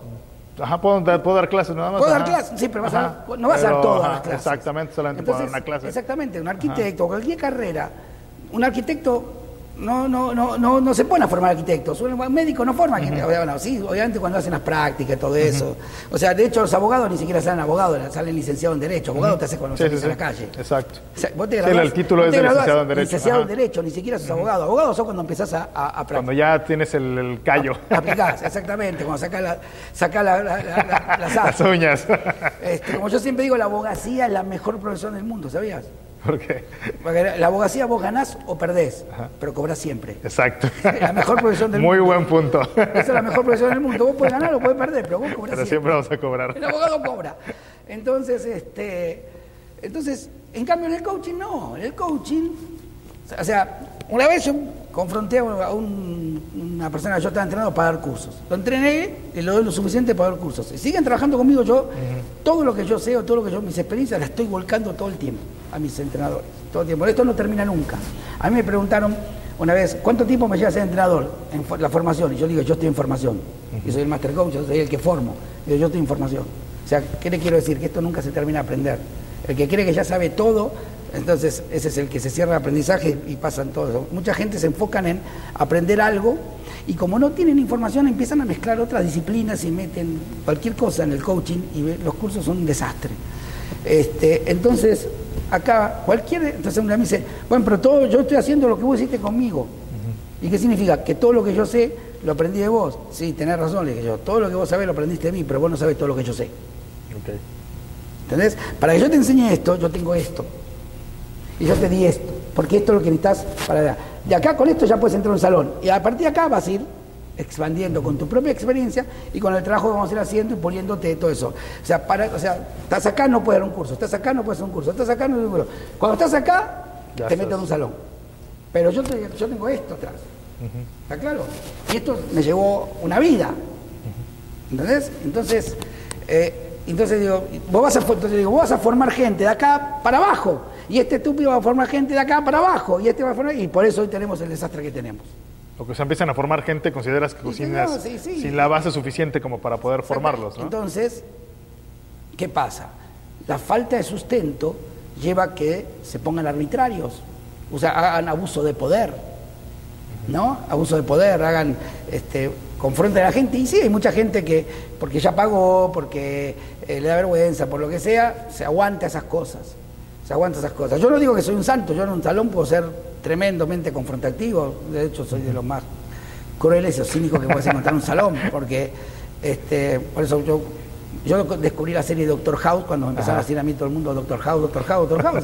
Ajá, ¿puedo, dar clases nada más. ¿Puedo dar clases? Sí, pero vas a, no vas a dar todas las clases. Exactamente, solamente puedo dar una clase. Exactamente, un arquitecto, cualquier carrera, un arquitecto no, no, no, no, no se pueden formar arquitectos. Un médico no forma arquitectos. sí, obviamente cuando hacen las prácticas y todo eso. O sea, de hecho, los abogados ni siquiera salen abogados, salen licenciados en Derecho. Abogado te hace cuando sí, salís a la calle. Exacto. vos te el título es de licenciado en Derecho. Licenciado en Derecho, ni siquiera sos abogado. Abogado sos cuando empezás a, a, Cuando ya tienes el, callo. Aplicás, exactamente. Cuando sacás, la, sacás la, las, las uñas. Este, como yo siempre digo, la abogacía es la mejor profesión del mundo, ¿sabías? ¿Por qué? Porque la abogacía vos ganás o perdés, pero cobras siempre. Exacto. la mejor profesión del Muy mundo. Muy buen punto. Esa es la mejor profesión del mundo. Vos puedes ganar o puedes perder, pero vos cobras pero siempre. vamos a cobrar. El abogado cobra. Entonces, este, entonces, en cambio en el coaching no. En el coaching, o sea, una vez yo confronté a una persona que yo estaba entrenando para dar cursos. Lo entrené y lo doy lo suficiente para dar cursos. Y siguen trabajando conmigo yo, todo lo que yo sé o todo lo que yo, mis experiencias, las estoy volcando todo el tiempo a mis entrenadores. Todo el tiempo. Esto no termina nunca. A mí me preguntaron una vez, ¿cuánto tiempo me lleva a ser entrenador en la formación? Y yo digo, yo estoy en formación. Y soy el master coach, yo soy el que formo. Y yo estoy en formación. O sea, ¿qué le quiero decir? Que esto nunca se termina de aprender. El que cree que ya sabe todo, entonces ese es el que se cierra el aprendizaje y pasan todo Mucha gente se enfocan en aprender algo y como no tienen información empiezan a mezclar otras disciplinas y meten cualquier cosa en el coaching y los cursos son un desastre. Este, entonces, acá cualquier, entonces una me dice, bueno, pero todo, yo estoy haciendo lo que vos hiciste conmigo. ¿Y qué significa? Que todo lo que yo sé lo aprendí de vos. Sí, tenés razón, le dije yo, todo lo que vos sabés lo aprendiste de mí, pero vos no sabés todo lo que yo sé. ¿Entendés? Para que yo te enseñe esto, yo tengo esto. Y yo te di esto, porque esto es lo que necesitas para... De acá con esto ya puedes entrar a un salón. Y a partir de acá vas a ir expandiendo con tu propia experiencia y con el trabajo que vamos a ir haciendo y poniéndote todo eso. O sea, para, o sea, estás acá no puedes dar un curso, estás acá no puedes hacer un curso, estás acá no puedes un curso. Cuando estás acá, te metes en un salón. Pero yo, yo tengo esto atrás. ¿Está claro? Y esto me llevó una vida. ¿Entendés? Entonces, eh, entonces digo, vos vas a, entonces digo, vos vas a formar gente de acá para abajo. Y este estúpido va a formar gente de acá para abajo. Y este va a formar. Y por eso hoy tenemos el desastre que tenemos. O que se empiezan a formar gente, consideras que cocinas sin la base suficiente como para poder formarlos, ¿no? Entonces, ¿qué pasa? La falta de sustento lleva a que se pongan arbitrarios, o sea, hagan abuso de poder, ¿no? Abuso de poder, hagan, este, confronten a la gente. Y sí, hay mucha gente que, porque ya pagó, porque eh, le da vergüenza, por lo que sea, se aguanta esas cosas. Se aguanta esas cosas. Yo no digo que soy un santo, yo en un salón puedo ser tremendamente confrontativo, de hecho soy de los más crueles y cínicos que puedes encontrar en un salón, porque este, por eso yo, yo descubrí la serie Doctor House cuando me empezaron a decir a mí todo el mundo Doctor House, Doctor House, Doctor House.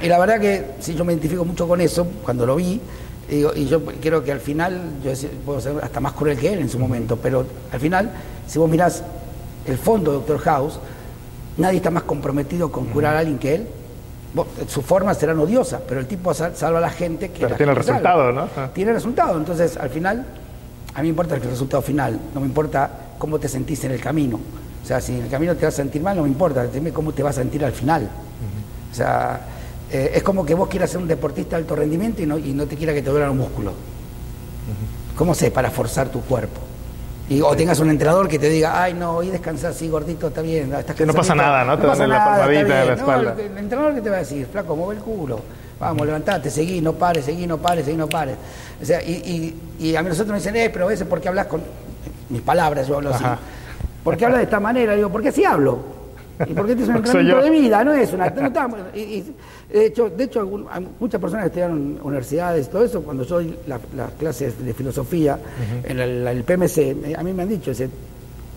Y, la verdad que sí, yo me identifico mucho con eso cuando lo vi, y, yo creo que al final, yo puedo ser hasta más cruel que él en su momento, pero al final, si vos mirás el fondo de Doctor House, nadie está más comprometido con curar a alguien que él su forma serán odiosas, pero el tipo salva a la gente que... Pero tiene el resultado, ¿no? Ah. Tiene el resultado, entonces al final, a mí me importa el resultado final, no me importa cómo te sentís en el camino. O sea, si en el camino te vas a sentir mal, no me importa, dime cómo te vas a sentir al final. O sea, eh, es como que vos quieras ser un deportista de alto rendimiento y no, y no te quiera que te duelan los músculos. ¿Cómo sé? Para forzar tu cuerpo. Y, o tengas un entrenador que te diga, ay, no, hoy descansar así, gordito, está bien. que no pasa nada, ¿no? te dan la palmadita de la espalda. el, entrenador que te va a decir, flaco, mueve el culo. Vamos, levantate, seguí, no pares, seguí, no pares, seguí, no pares. O sea, y, y, a nosotros me dicen, eh, pero a veces, ¿por qué hablas con mis palabras? Yo hablo así. ¿Por qué hablas de esta manera? Digo, ¿por qué así hablo? ¿Y por qué este es un entrenamiento de vida? No es una. de hecho, de hecho muchas personas que estudiaron universidades y todo eso, cuando yo doy las clases de filosofía en el, PMC, a mí me han dicho,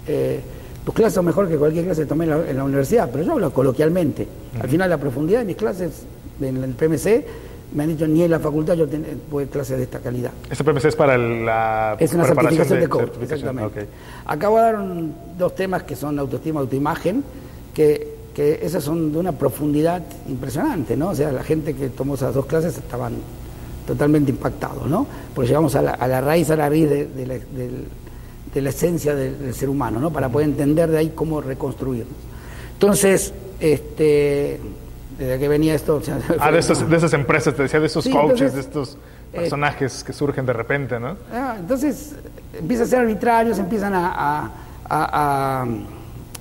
eh, tus clases son mejor que cualquier clase que tomé en la, universidad, pero yo hablo coloquialmente. Al final, la profundidad de mis clases en el PMC me han dicho ni en la facultad yo tengo clases de esta calidad. ¿Ese PMC es para la Es una certificación de, coach, exactamente. Acabo de dar dos temas que son autoestima, autoimagen, que, que esas son de una profundidad impresionante, ¿no? O sea, la gente que tomó esas dos clases estaban totalmente impactados, ¿no? Porque llegamos a la, raíz, a la raíz de, la esencia del, ser humano, ¿no? Para poder entender de ahí cómo reconstruirnos. Entonces, este, ¿desde qué venía esto? ah, de, de, esas empresas, te decía, de esos coaches, de estos eh, personajes que surgen de repente, ¿no? Ah, entonces, empiezan a ser arbitrarios, empiezan a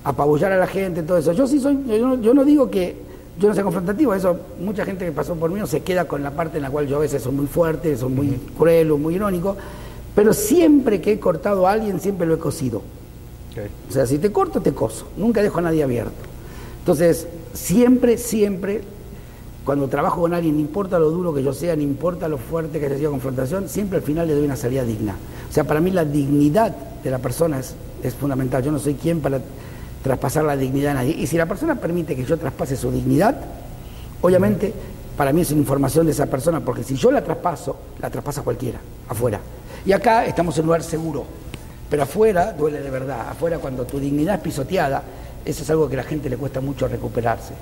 apabullar a la gente, todo eso. Yo sí soy, yo no, digo que yo no sea confrontativo, eso mucha gente que pasó por mí no se queda con la parte en la cual yo a veces soy muy fuerte, soy muy cruel o muy irónico, pero siempre que he cortado a alguien, siempre lo he cosido. O sea, si te corto, te coso, nunca dejo a nadie abierto. Entonces, siempre, siempre, cuando trabajo con alguien, no importa lo duro que yo sea, no importa lo fuerte que haya sido confrontación, siempre al final le doy una salida digna. O sea, para mí la dignidad de la persona es, es fundamental. Yo no soy quien para traspasar la dignidad a nadie. Y si la persona permite que yo traspase su dignidad, obviamente para mí es una información de esa persona, porque si yo la traspaso, la traspasa cualquiera, afuera. Y acá estamos en un lugar seguro, pero afuera duele de verdad. Afuera cuando tu dignidad es pisoteada, eso es algo que a la gente le cuesta mucho recuperarse.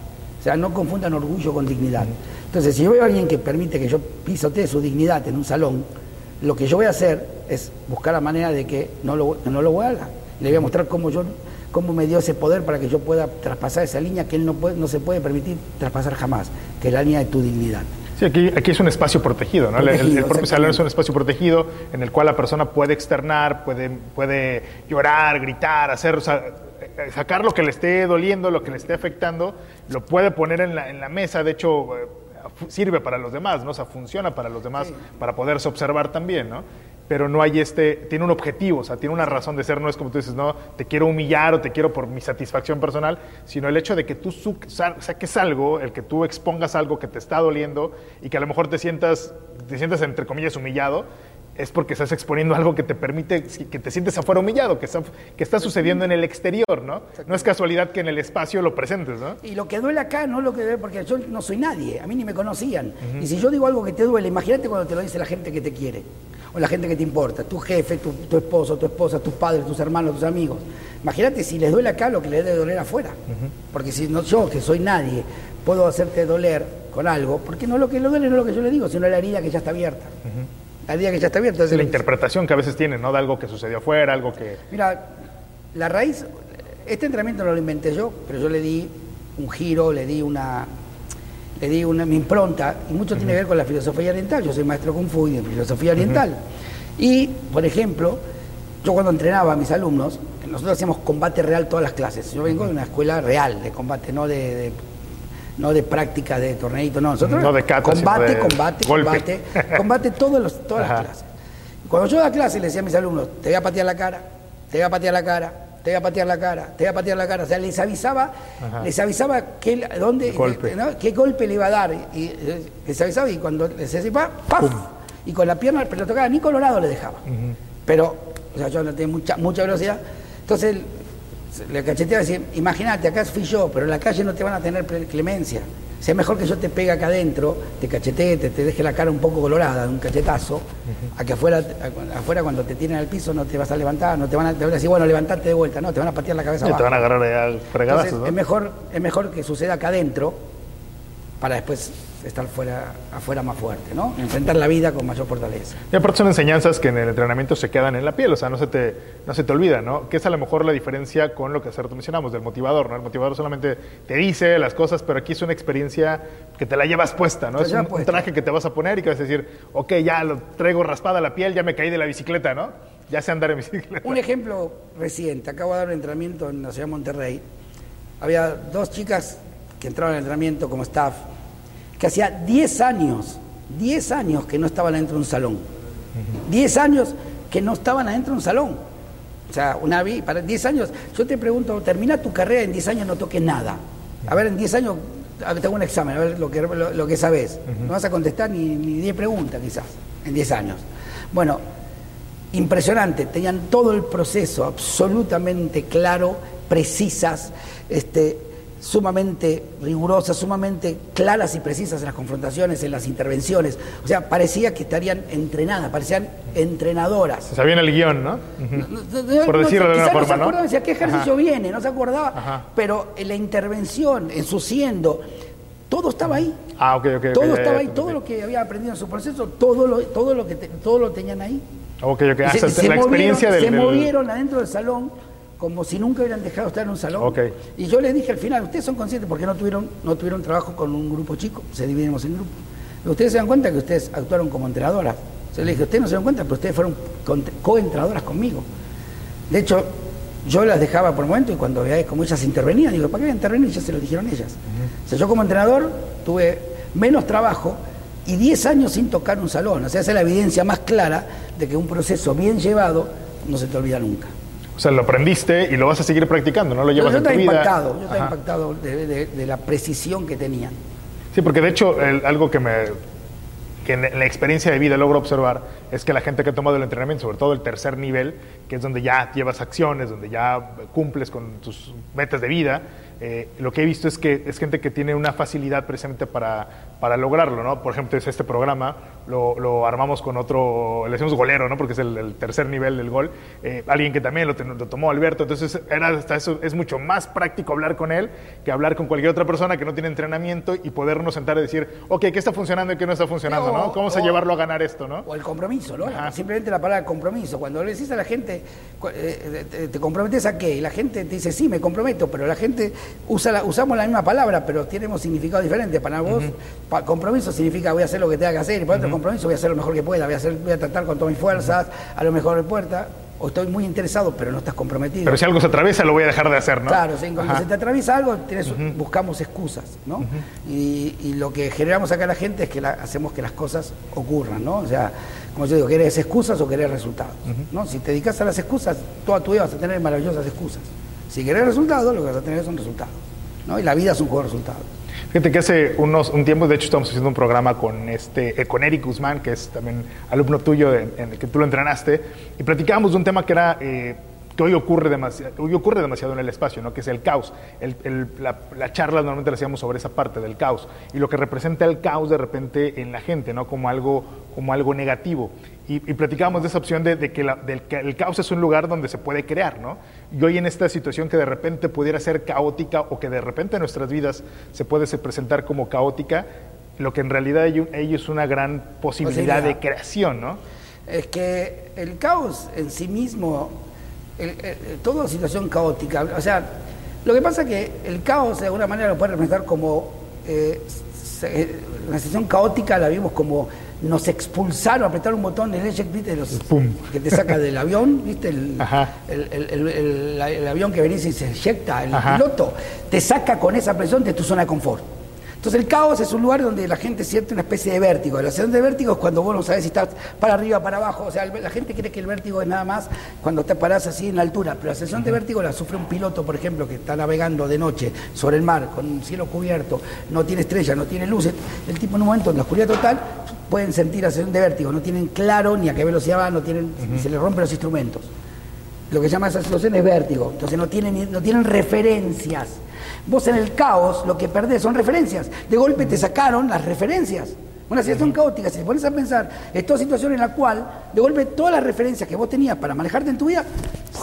O sea, no confundan orgullo con dignidad. Entonces, si yo veo a alguien que permite que yo pisotee su dignidad en un salón, lo que yo voy a hacer es buscar la manera de que no lo, no lo haga. Le voy a mostrar cómo yo cómo me dio ese poder para que yo pueda traspasar esa línea que él no, puede, no se puede permitir traspasar jamás, que es la línea de tu dignidad. Sí, aquí, aquí es un espacio protegido, ¿no? el, propio salón es un espacio protegido en el cual la persona puede externar, puede, puede llorar, gritar, hacer, eh, sacar lo que le esté doliendo, lo que le esté afectando, lo puede poner en la, en la mesa, de hecho eh, sirve para los demás, ¿no? O sea, funciona para los demás, para poderse observar también, ¿no? Pero no hay este, tiene un objetivo, o sea, tiene una razón de ser, no es como tú dices, no, te quiero humillar o te quiero por mi satisfacción personal, sino el hecho de que tú saques algo, el que tú expongas algo que te está doliendo y que a lo mejor te sientas, te sientas entre comillas humillado, es porque estás exponiendo algo que te permite que te sientes afuera humillado, que está, que está sucediendo en el exterior, ¿no? No es casualidad que en el espacio lo presentes, ¿no? Y lo que duele acá no lo que duele, porque yo no soy nadie, a mí ni me conocían. Y si yo digo algo que te duele, imagínate cuando te lo dice la gente que te quiere o la gente que te importa, tu jefe, tu, esposo, tu esposa, tus padres, tus hermanos, tus amigos. Imagínate si les duele acá lo que les debe doler afuera. Porque si no yo, que soy nadie, puedo hacerte doler con algo, porque no lo que le duele no es lo que yo le digo, sino la herida que ya está abierta. La herida que ya está abierta. Es la interpretación que a veces tienen, ¿no? De algo que sucedió afuera, algo que... Mira, la raíz, este entrenamiento no lo inventé yo, pero yo le di un giro, le di una, le di una, mi impronta, y mucho tiene que ver con la filosofía oriental. Yo soy maestro Kung Fu y de filosofía oriental. Y, por ejemplo, yo cuando entrenaba a mis alumnos, nosotros hacíamos combate real todas las clases. Yo vengo de una escuela real de combate, no de, no de práctica de torneito, no. Nosotros no de combate, combate, combate, combate todas las clases. Cuando yo da clase le decía a mis alumnos, te voy a patear la cara, te voy a patear la cara, te voy a patear la cara, te voy a patear la cara. O sea, les avisaba, les avisaba qué, dónde, golpe. qué golpe le iba a dar. Y, les avisaba y cuando les decía, ¡paf! Y con la pierna, pero tocaba, ni colorado le dejaba. Pero, o sea, yo no tenía mucha, mucha velocidad. Entonces le cacheteaba y decía, imagínate, acá fui yo, pero en la calle no te van a tener clemencia. Sea mejor que yo te pegue acá adentro, te cachetee, te, deje la cara un poco colorada de un cachetazo, a que afuera, afuera cuando te tiren al piso no te vas a levantar, no te van a, decir, bueno, levantate de vuelta, no, te van a patear la cabeza. te van a agarrar al fregadazos, es, mejor, es mejor que suceda acá adentro para después estar fuera, afuera más fuerte, ¿no? Enfrentar la vida con mayor fortaleza. Y aparte son enseñanzas que en el entrenamiento se quedan en la piel, o sea, no se te, no se te olvida, ¿no? Que es a lo mejor la diferencia con lo que hace rato mencionamos, del motivador, ¿no? El motivador solamente te dice las cosas, pero aquí es una experiencia que te la llevas puesta, ¿no? Te es un, puesta. un traje que te vas a poner y que vas a decir, ok, ya lo traigo raspada la piel, ya me caí de la bicicleta, ¿no? Ya sé andar en bicicleta. Un ejemplo reciente, acabo de dar un entrenamiento en la ciudad de Monterrey. Había dos chicas que entraron al entrenamiento como staff, que hacía 10 años, 10 años que no estaban adentro de un salón. 10 años que no estaban adentro de un salón. O sea, una para 10 años, yo te pregunto, termina tu carrera en 10 años no toques nada. A ver, en 10 años a ver, te hago un examen, a ver lo que, lo, lo que sabes. No vas a contestar ni, ni 10 preguntas quizás, en 10 años. Bueno, impresionante, tenían todo el proceso absolutamente claro, precisas, este, sumamente rigurosas, sumamente claras y precisas en las confrontaciones, en las intervenciones. O sea, parecía que estarían entrenadas, parecían entrenadoras. O sea, viene el guion, ¿no? No, no, Por no, decirlo de alguna se forma, ¿no? acordaba, decía, ¿qué ejercicio Ajá. viene? No se acordaba, Ajá. pero en la intervención, en su siendo, todo estaba ahí. Ah, ok, ok. ok, Todo ya, estaba ya, ahí, todo lo que había aprendido en su proceso, todo lo, todo lo que te- todo lo tenían ahí. Ok, ok. Ah, se, o sea, se la experiencia movieron, del... se del- movieron adentro del salón como si nunca hubieran dejado de estar en un salón. Y yo les dije al final, ustedes son conscientes porque no tuvieron, no tuvieron trabajo con un grupo chico, se dividimos en grupos. Ustedes se dan cuenta que ustedes actuaron como entrenadoras. Yo les dije, ustedes no se dan cuenta, pero ustedes fueron coentrenadoras conmigo. De hecho, yo las dejaba por momento y cuando veáis como ellas intervenían, digo, ¿para qué intervenir? Ya se lo dijeron ellas. O sea, yo como entrenador tuve menos trabajo y 10 años sin tocar un salón. O sea, esa es la evidencia más clara de que un proceso bien llevado no se te olvida nunca. O sea, lo aprendiste y lo vas a seguir practicando, ¿no? Lo Yo, llevas yo en tu vida. impactado, yo estaba impactado de, de- de la precisión que tenían. Sí, porque de hecho el- algo que me que en la experiencia de vida logro observar es que la gente que ha tomado el entrenamiento, sobre todo el tercer nivel, que es donde ya llevas acciones, donde ya cumples con tus metas de vida, eh, lo que he visto es que es gente que tiene una facilidad precisamente para, para lograrlo, ¿no? Por ejemplo, es este programa, lo, lo armamos con otro, le decimos golero, ¿no? Porque es el, el tercer nivel del gol, eh, alguien que también lo, ten- lo tomó Alberto, entonces era hasta eso, es mucho más práctico hablar con él que hablar con cualquier otra persona que no tiene entrenamiento y podernos sentar y decir, ok, ¿qué está funcionando y qué no está funcionando, O- ¿no? ¿Cómo se llevarlo a ganar esto, no? O el compromiso, ¿no? Ajá. Simplemente la palabra compromiso. Cuando le decís a la gente, cu- eh, te, te comprometes a qué? Y la gente te dice, sí, me comprometo, pero la gente usa la- usamos la misma palabra, pero tenemos significados diferentes. Para vos, compromiso significa voy a hacer lo que tenga que hacer, y para otro compromiso voy a hacer lo mejor que pueda, voy a, hacer, voy a tratar con todas mis fuerzas, a lo mejor de puerta, o estoy muy interesado, pero no estás comprometido. Pero si algo se atraviesa, lo voy a dejar de hacer, ¿no? Claro, Ajá. se te atraviesa algo, tenés- buscamos excusas, ¿no? y, y lo que generamos acá a la gente es que la- hacemos que las cosas ocurran, ¿no? O sea, como yo digo, ¿querés excusas o querés resultados? ¿no? Si te dedicas a las excusas, toda tu vida vas a tener maravillosas excusas. Si querés resultados, lo que vas a tener son resultados. ¿no? Y la vida es un juego de resultados. Fíjate que hace unos, un tiempo, de hecho, estamos haciendo un programa con, este, eh, con Eric Guzmán, que es también alumno tuyo, en, el que tú lo entrenaste, y platicábamos de un tema que era... eh, que hoy ocurre, demasiado, hoy ocurre demasiado en el espacio, ¿no? que es el caos. El- el- la, la charla normalmente la hacíamos sobre esa parte del caos y lo que representa el caos de repente en la gente, ¿no? como, algo, como algo negativo. Y, y platicábamos de esa opción de, de que, la- del que el caos es un lugar donde se puede crear. ¿no? Y hoy en esta situación que de repente pudiera ser caótica o que de repente en nuestras vidas se puede se presentar como caótica, lo que en realidad un- hay es una gran posibilidad de Posibilidad. creación. ¿no? Es que el caos en sí mismo, el- el- toda situación caótica, o sea, lo que pasa es que el caos de alguna manera lo puede representar como eh, se- una situación caótica, la vimos como nos expulsaron, apretaron un botón de eject, ¿viste? Los, Pum. que te saca del avión, ¿viste? El, el, el- el- el- el avión que venís y se eyecta, el Ajá. piloto, te saca con esa presión de tu zona de confort. Entonces el caos es un lugar donde la gente siente una especie de vértigo. La sensación de vértigo es cuando vos no sabes si estás para arriba, para abajo. O sea, la gente cree que el vértigo es nada más cuando te parás así en la altura. Pero la sensación de vértigo la sufre un piloto, por ejemplo, que está navegando de noche sobre el mar, con un cielo cubierto, no tiene estrellas, no tiene luces. El tipo en un momento en la oscuridad total pueden sentir la sensación de vértigo. No tienen claro ni a qué velocidad van, no tienen, se les rompen los instrumentos. Lo que llama esa situación es vértigo. Entonces no tienen, no tienen referencias. Vos en el caos lo que perdés son referencias. De golpe te sacaron las referencias. Una situación caótica, si te pones a pensar, es toda situación en la cual de golpe todas las referencias que vos tenías para manejarte en tu vida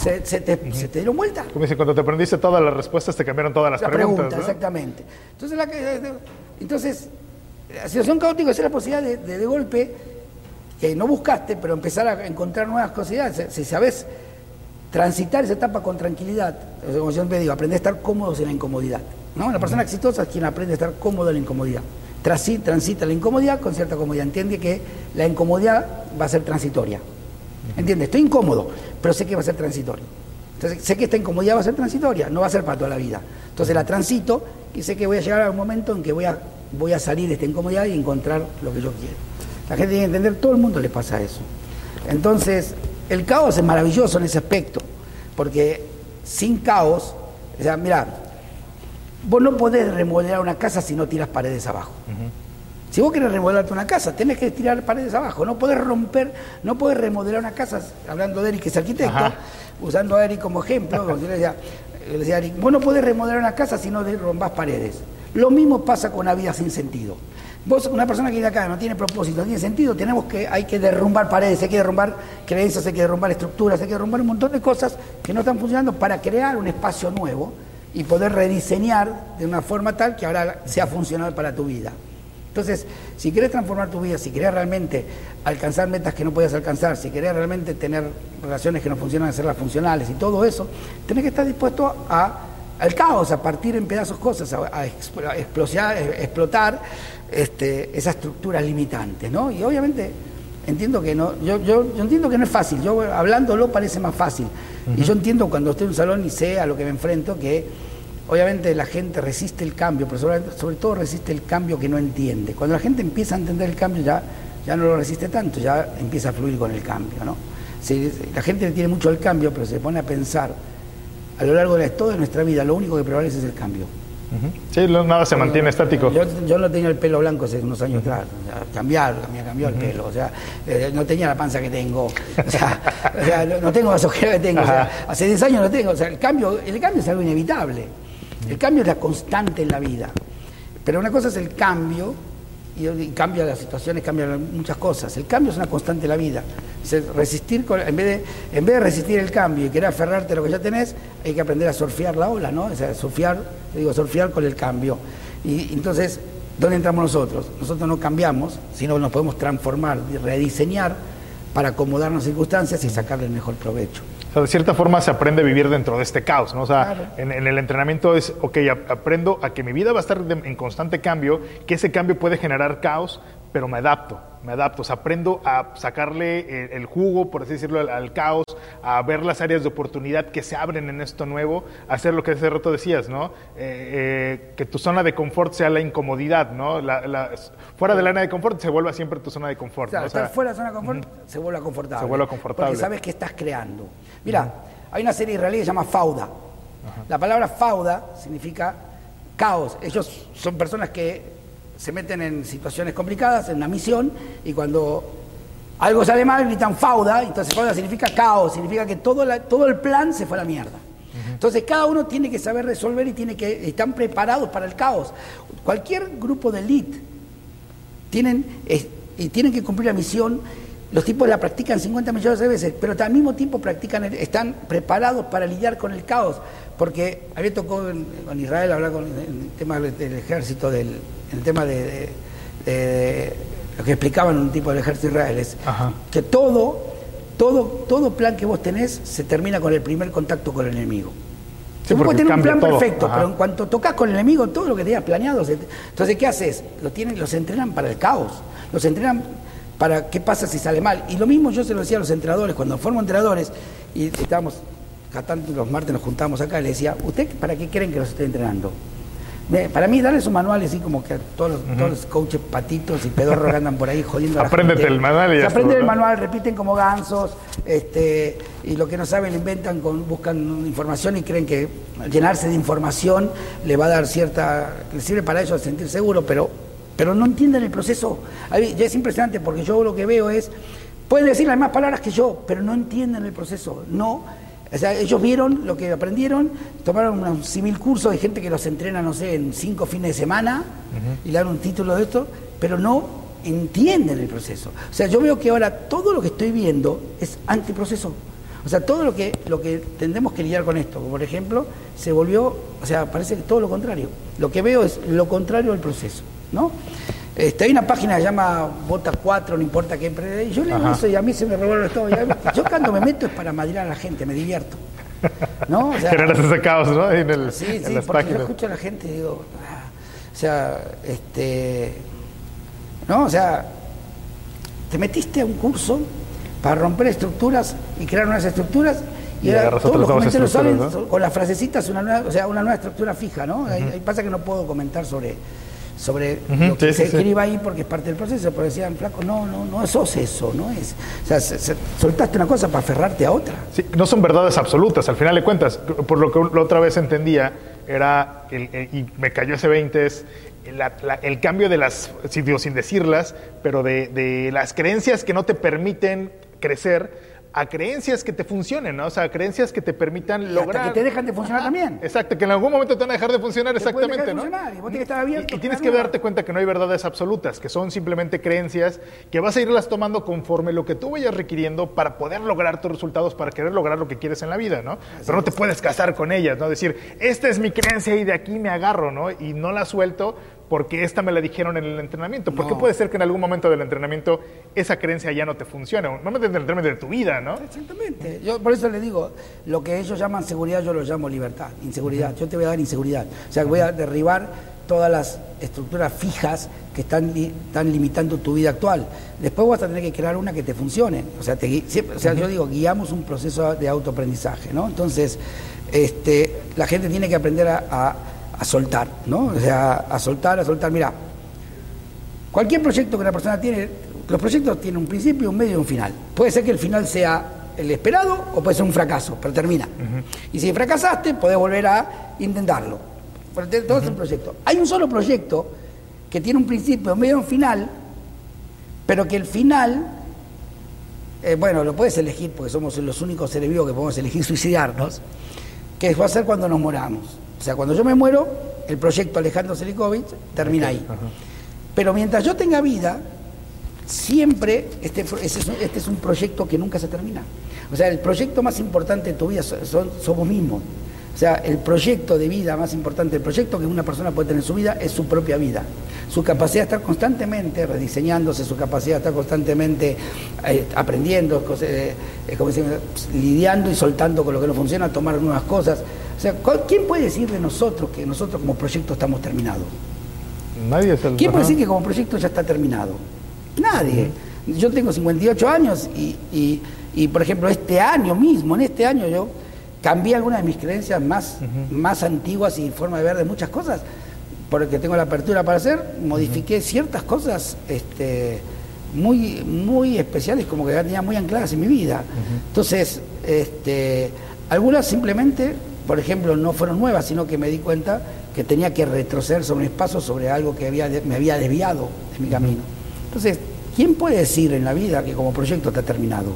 se, se te, se te dieron vuelta. Como dicen, cuando te aprendiste todas las respuestas, te cambiaron todas las La preguntas. pregunta, ¿no? exactamente. Entonces, la que- Entonces, la situación caótica es la posibilidad de, de, de golpe que no buscaste, pero empezar a encontrar nuevas cosas. Si sabes transitar esa etapa con tranquilidad, como siempre digo, aprender a estar cómodos en la incomodidad. ¿no? La persona exitosa es quien aprende a estar cómodo en la incomodidad. Transita la incomodidad con cierta comodidad. Entiende que la incomodidad va a ser transitoria. ¿Entiende? Estoy incómodo, pero sé que va a ser transitorio. Entonces, sé que esta incomodidad va a ser transitoria, no va a ser para toda la vida. Entonces la transito y sé que voy a llegar a un momento en que voy a, voy a salir de esta incomodidad y encontrar lo que yo quiero. La gente tiene que entender, todo el mundo le pasa eso. Entonces, el caos es maravilloso en ese aspecto, porque sin caos, o sea, mira, vos no podés remodelar una casa si no tiras paredes abajo. Uh -huh. Si vos querés remodelarte una casa, tenés que tirar paredes abajo, no podés romper, no podés remodelar una casa, hablando de Eric, que es arquitecto, Ajá. usando a Eric como ejemplo, yo le decía, le decía a Eric, vos no podés remodelar una casa si no rompás paredes. Lo mismo pasa con una vida sin sentido. Vos, una persona que viene acá no tiene propósito, no tiene sentido, tenemos que, hay que derrumbar paredes, hay que derrumbar creencias, hay que derrumbar estructuras, hay que derrumbar un montón de cosas que no están funcionando para crear un espacio nuevo y poder rediseñar de una forma tal que ahora sea funcional para tu vida. Entonces, si querés transformar tu vida, si querés realmente alcanzar metas que no puedas alcanzar, si querés realmente tener relaciones que no funcionan, hacerlas funcionales y todo eso, tenés que estar dispuesto a, al caos, a partir en pedazos cosas, a, a, explotar, explotar este, esas estructuras limitantes, ¿no? Y obviamente entiendo que no, yo, yo, yo, entiendo que no es fácil, yo hablándolo parece más fácil. Uh -huh. Y yo entiendo cuando estoy en un salón y sé a lo que me enfrento que obviamente la gente resiste el cambio, pero sobre, sobre, todo resiste el cambio que no entiende. Cuando la gente empieza a entender el cambio ya, ya no lo resiste tanto, ya empieza a fluir con el cambio, ¿no? Si, la gente le tiene mucho el cambio, pero se pone a pensar a lo largo de toda nuestra vida, lo único que prevalece es el cambio. Sí, nada se mantiene yo, estático. Yo, yo, no tenía el pelo blanco hace unos años atrás, o sea, cambiar, me cambió el pelo, o sea, eh, no tenía la panza que tengo, o sea, o sea no tengo las ojeras que tengo, o sea, hace 10 años no tengo, o sea, el cambio, el cambio es algo inevitable, el cambio es la constante en la vida, pero una cosa es el cambio, y, y cambia las situaciones, cambian muchas cosas, el cambio es una constante en la vida, resistir con, en, vez de, en vez de resistir el cambio y querer aferrarte a lo que ya tenés, hay que aprender a surfear la ola, ¿no? O sea, surfear, digo, surfear con el cambio. Y entonces, ¿dónde entramos nosotros? Nosotros no cambiamos, sino nos podemos transformar, rediseñar para acomodarnos circunstancias y sacarle el mejor provecho. O sea, de cierta forma se aprende a vivir dentro de este caos, ¿no? O sea, claro. en, en, el entrenamiento es, ok, aprendo a que mi vida va a estar de, en constante cambio, que ese cambio puede generar caos, pero me adapto, me adapto, o sea, aprendo a sacarle el, el jugo, por así decirlo, al, al, caos, a ver las áreas de oportunidad que se abren en esto nuevo, a hacer lo que hace rato decías, ¿no? Eh, eh, que tu zona de confort sea la incomodidad, ¿no? La, la, fuera de la zona de confort se vuelva siempre tu zona de confort. O sea, estar fuera de la zona de confort uh -huh. se vuelve confortable. Se vuelve confortable. Porque sabes que estás creando. Mira, uh -huh. hay una serie israelí que se llama Fauda. Uh -huh. La palabra Fauda significa caos. Ellos son personas que se meten en situaciones complicadas, en una misión, y cuando algo sale mal gritan fauda, entonces fauda significa caos, significa que todo, la, todo el plan se fue a la mierda. Entonces cada uno tiene que saber resolver y tiene que están preparados para el caos. Cualquier grupo de elite tienen, y tienen que cumplir la misión. Los tipos la practican 50 millones de veces, pero al mismo tiempo practican, están preparados para lidiar con el caos. Porque a mí me tocó en, con Israel hablar con el tema del ejército, del, el tema de, de, de, lo que explicaban un tipo del ejército de Israel es Ajá. que todo, todo, todo plan que vos tenés se termina con el primer contacto con el enemigo. Sí, vos podés tener un plan todo. perfecto, Ajá. pero en cuanto tocas con el enemigo, todo lo que tenías planeado, se, entonces ¿qué haces? Los, tienen, los entrenan para el caos, los entrenan para qué pasa si sale mal. Y lo mismo yo se lo decía a los entrenadores, cuando formo entrenadores y estábamos, los martes nos juntamos acá, y le decía, ¿usted para qué creen que los esté entrenando? Para mí darles un manual así como que todos los, uh -huh. todos los coaches patitos y pedorros que andan por ahí jodiendo a Apréndete el manual y Se aprenden el manual, repiten como gansos, este, y lo que no saben lo inventan, con, buscan información y creen que llenarse de información le va a dar cierta, le sirve para ellos sentir seguro, pero, pero no entienden el proceso. Ya es impresionante porque yo lo que veo es, pueden decir las mismas palabras que yo, pero no entienden el proceso, no o sea, ellos vieron lo que aprendieron, tomaron un simil curso de gente que los entrena, no sé, en cinco fines de semana uh -huh. y le dan un título de esto, pero no entienden el proceso. O sea, yo veo que ahora todo lo que estoy viendo es antiproceso. O sea, todo lo que, lo que tendremos que lidiar con esto, como por ejemplo, se volvió, o sea, parece que todo lo contrario. Lo que veo es lo contrario del proceso. ¿no? Este, hay una página que se llama Vota 4, no importa qué. Y yo leo eso y a mí se me revuelve todo. Yo cuando me meto es para madrear a la gente, me divierto. ¿No? O sea, ese caos, ¿no? En el, sí, sí, porque yo escucho a la gente y digo, ah, o sea, este, ¿no? O sea, te metiste a un curso para romper estructuras y crear nuevas estructuras y, ahora todos los comentarios salen con las frasecitas, una nueva, o sea, una nueva estructura fija, ¿no? ahí, pasa que no puedo comentar sobre sobre lo que se escriba ahí porque es parte del proceso, pero decían, flaco, no, no, no sos eso, no es. O sea, soltaste una cosa para aferrarte a otra. Sí, no son verdades absolutas, al final de cuentas, por lo que la otra vez entendía, era, el, y me cayó ese 20, es el cambio de las, sin decirlas, pero de, de las creencias que no te permiten crecer a creencias que te funcionen, ¿no? O sea, creencias que te permitan lograr. que te dejan de funcionar también. Exacto, que en algún momento te van a dejar de funcionar, exactamente, ¿no? y vos tienes que estar abierto. Y, tienes que darte cuenta que no hay verdades absolutas, que son simplemente creencias que vas a irlas tomando conforme lo que tú vayas requiriendo para poder lograr tus resultados, para querer lograr lo que quieres en la vida, ¿no? Pero no te puedes casar con ellas, ¿no? Decir, esta es mi creencia y de aquí me agarro, ¿no? Y no la suelto porque esta me la dijeron en el entrenamiento. ¿Por qué puede ser que en algún momento del entrenamiento esa creencia ya no te funcione? No me el entrenamiento de tu vida, ¿no? Exactamente. Yo por eso le digo, lo que ellos llaman seguridad, yo lo llamo libertad, inseguridad. Yo te voy a dar inseguridad. O sea, voy a derribar todas las estructuras fijas que están, están limitando tu vida actual. Después vas a tener que crear una que te funcione. O sea, te, o sea yo digo, guiamos un proceso de autoaprendizaje, ¿no? Entonces, este, la gente tiene que aprender a a soltar, ¿no? O sea, a soltar, a soltar. Mira, cualquier proyecto que una persona tiene, los proyectos tienen un principio, un medio y un final. Puede ser que el final sea el esperado o puede ser un fracaso, pero termina. Y si fracasaste, podés volver a intentarlo. Todo es un proyecto. Hay un solo proyecto que tiene un principio, un medio y un final, pero que el final, eh, bueno, lo puedes elegir porque somos los únicos seres vivos que podemos elegir suicidarnos, que va a ser cuando nos moramos. O sea, cuando yo me muero, el proyecto Alejandro Selikovic termina ahí. Pero mientras yo tenga vida, siempre este, este, es un proyecto que nunca se termina. O sea, el proyecto más importante de tu vida son, somos mismos. O sea, el proyecto de vida más importante, el proyecto que una persona puede tener en su vida es su propia vida. Su capacidad de estar constantemente rediseñándose, su capacidad de estar constantemente eh, aprendiendo, eh, lidiando y soltando con lo que no funciona, tomar nuevas cosas. O sea, ¿quién puede decir de nosotros que nosotros como proyecto estamos terminados? Nadie es el ¿Quién puede decir que como proyecto ya está terminado? Nadie. Yo tengo 58 años y, y, por ejemplo, este año mismo, en este año yo cambié algunas de mis creencias más, más antiguas y forma de ver de muchas cosas, porque tengo la apertura para hacer, modifiqué ciertas cosas este, muy, muy especiales, como que ya tenía muy ancladas en mi vida. Entonces, este, algunas simplemente por ejemplo, no fueron nuevas, sino que me di cuenta que tenía que retroceder sobre mis pasos, sobre algo que había, me había desviado de mi camino. Entonces, ¿quién puede decir en la vida que como proyecto está terminado?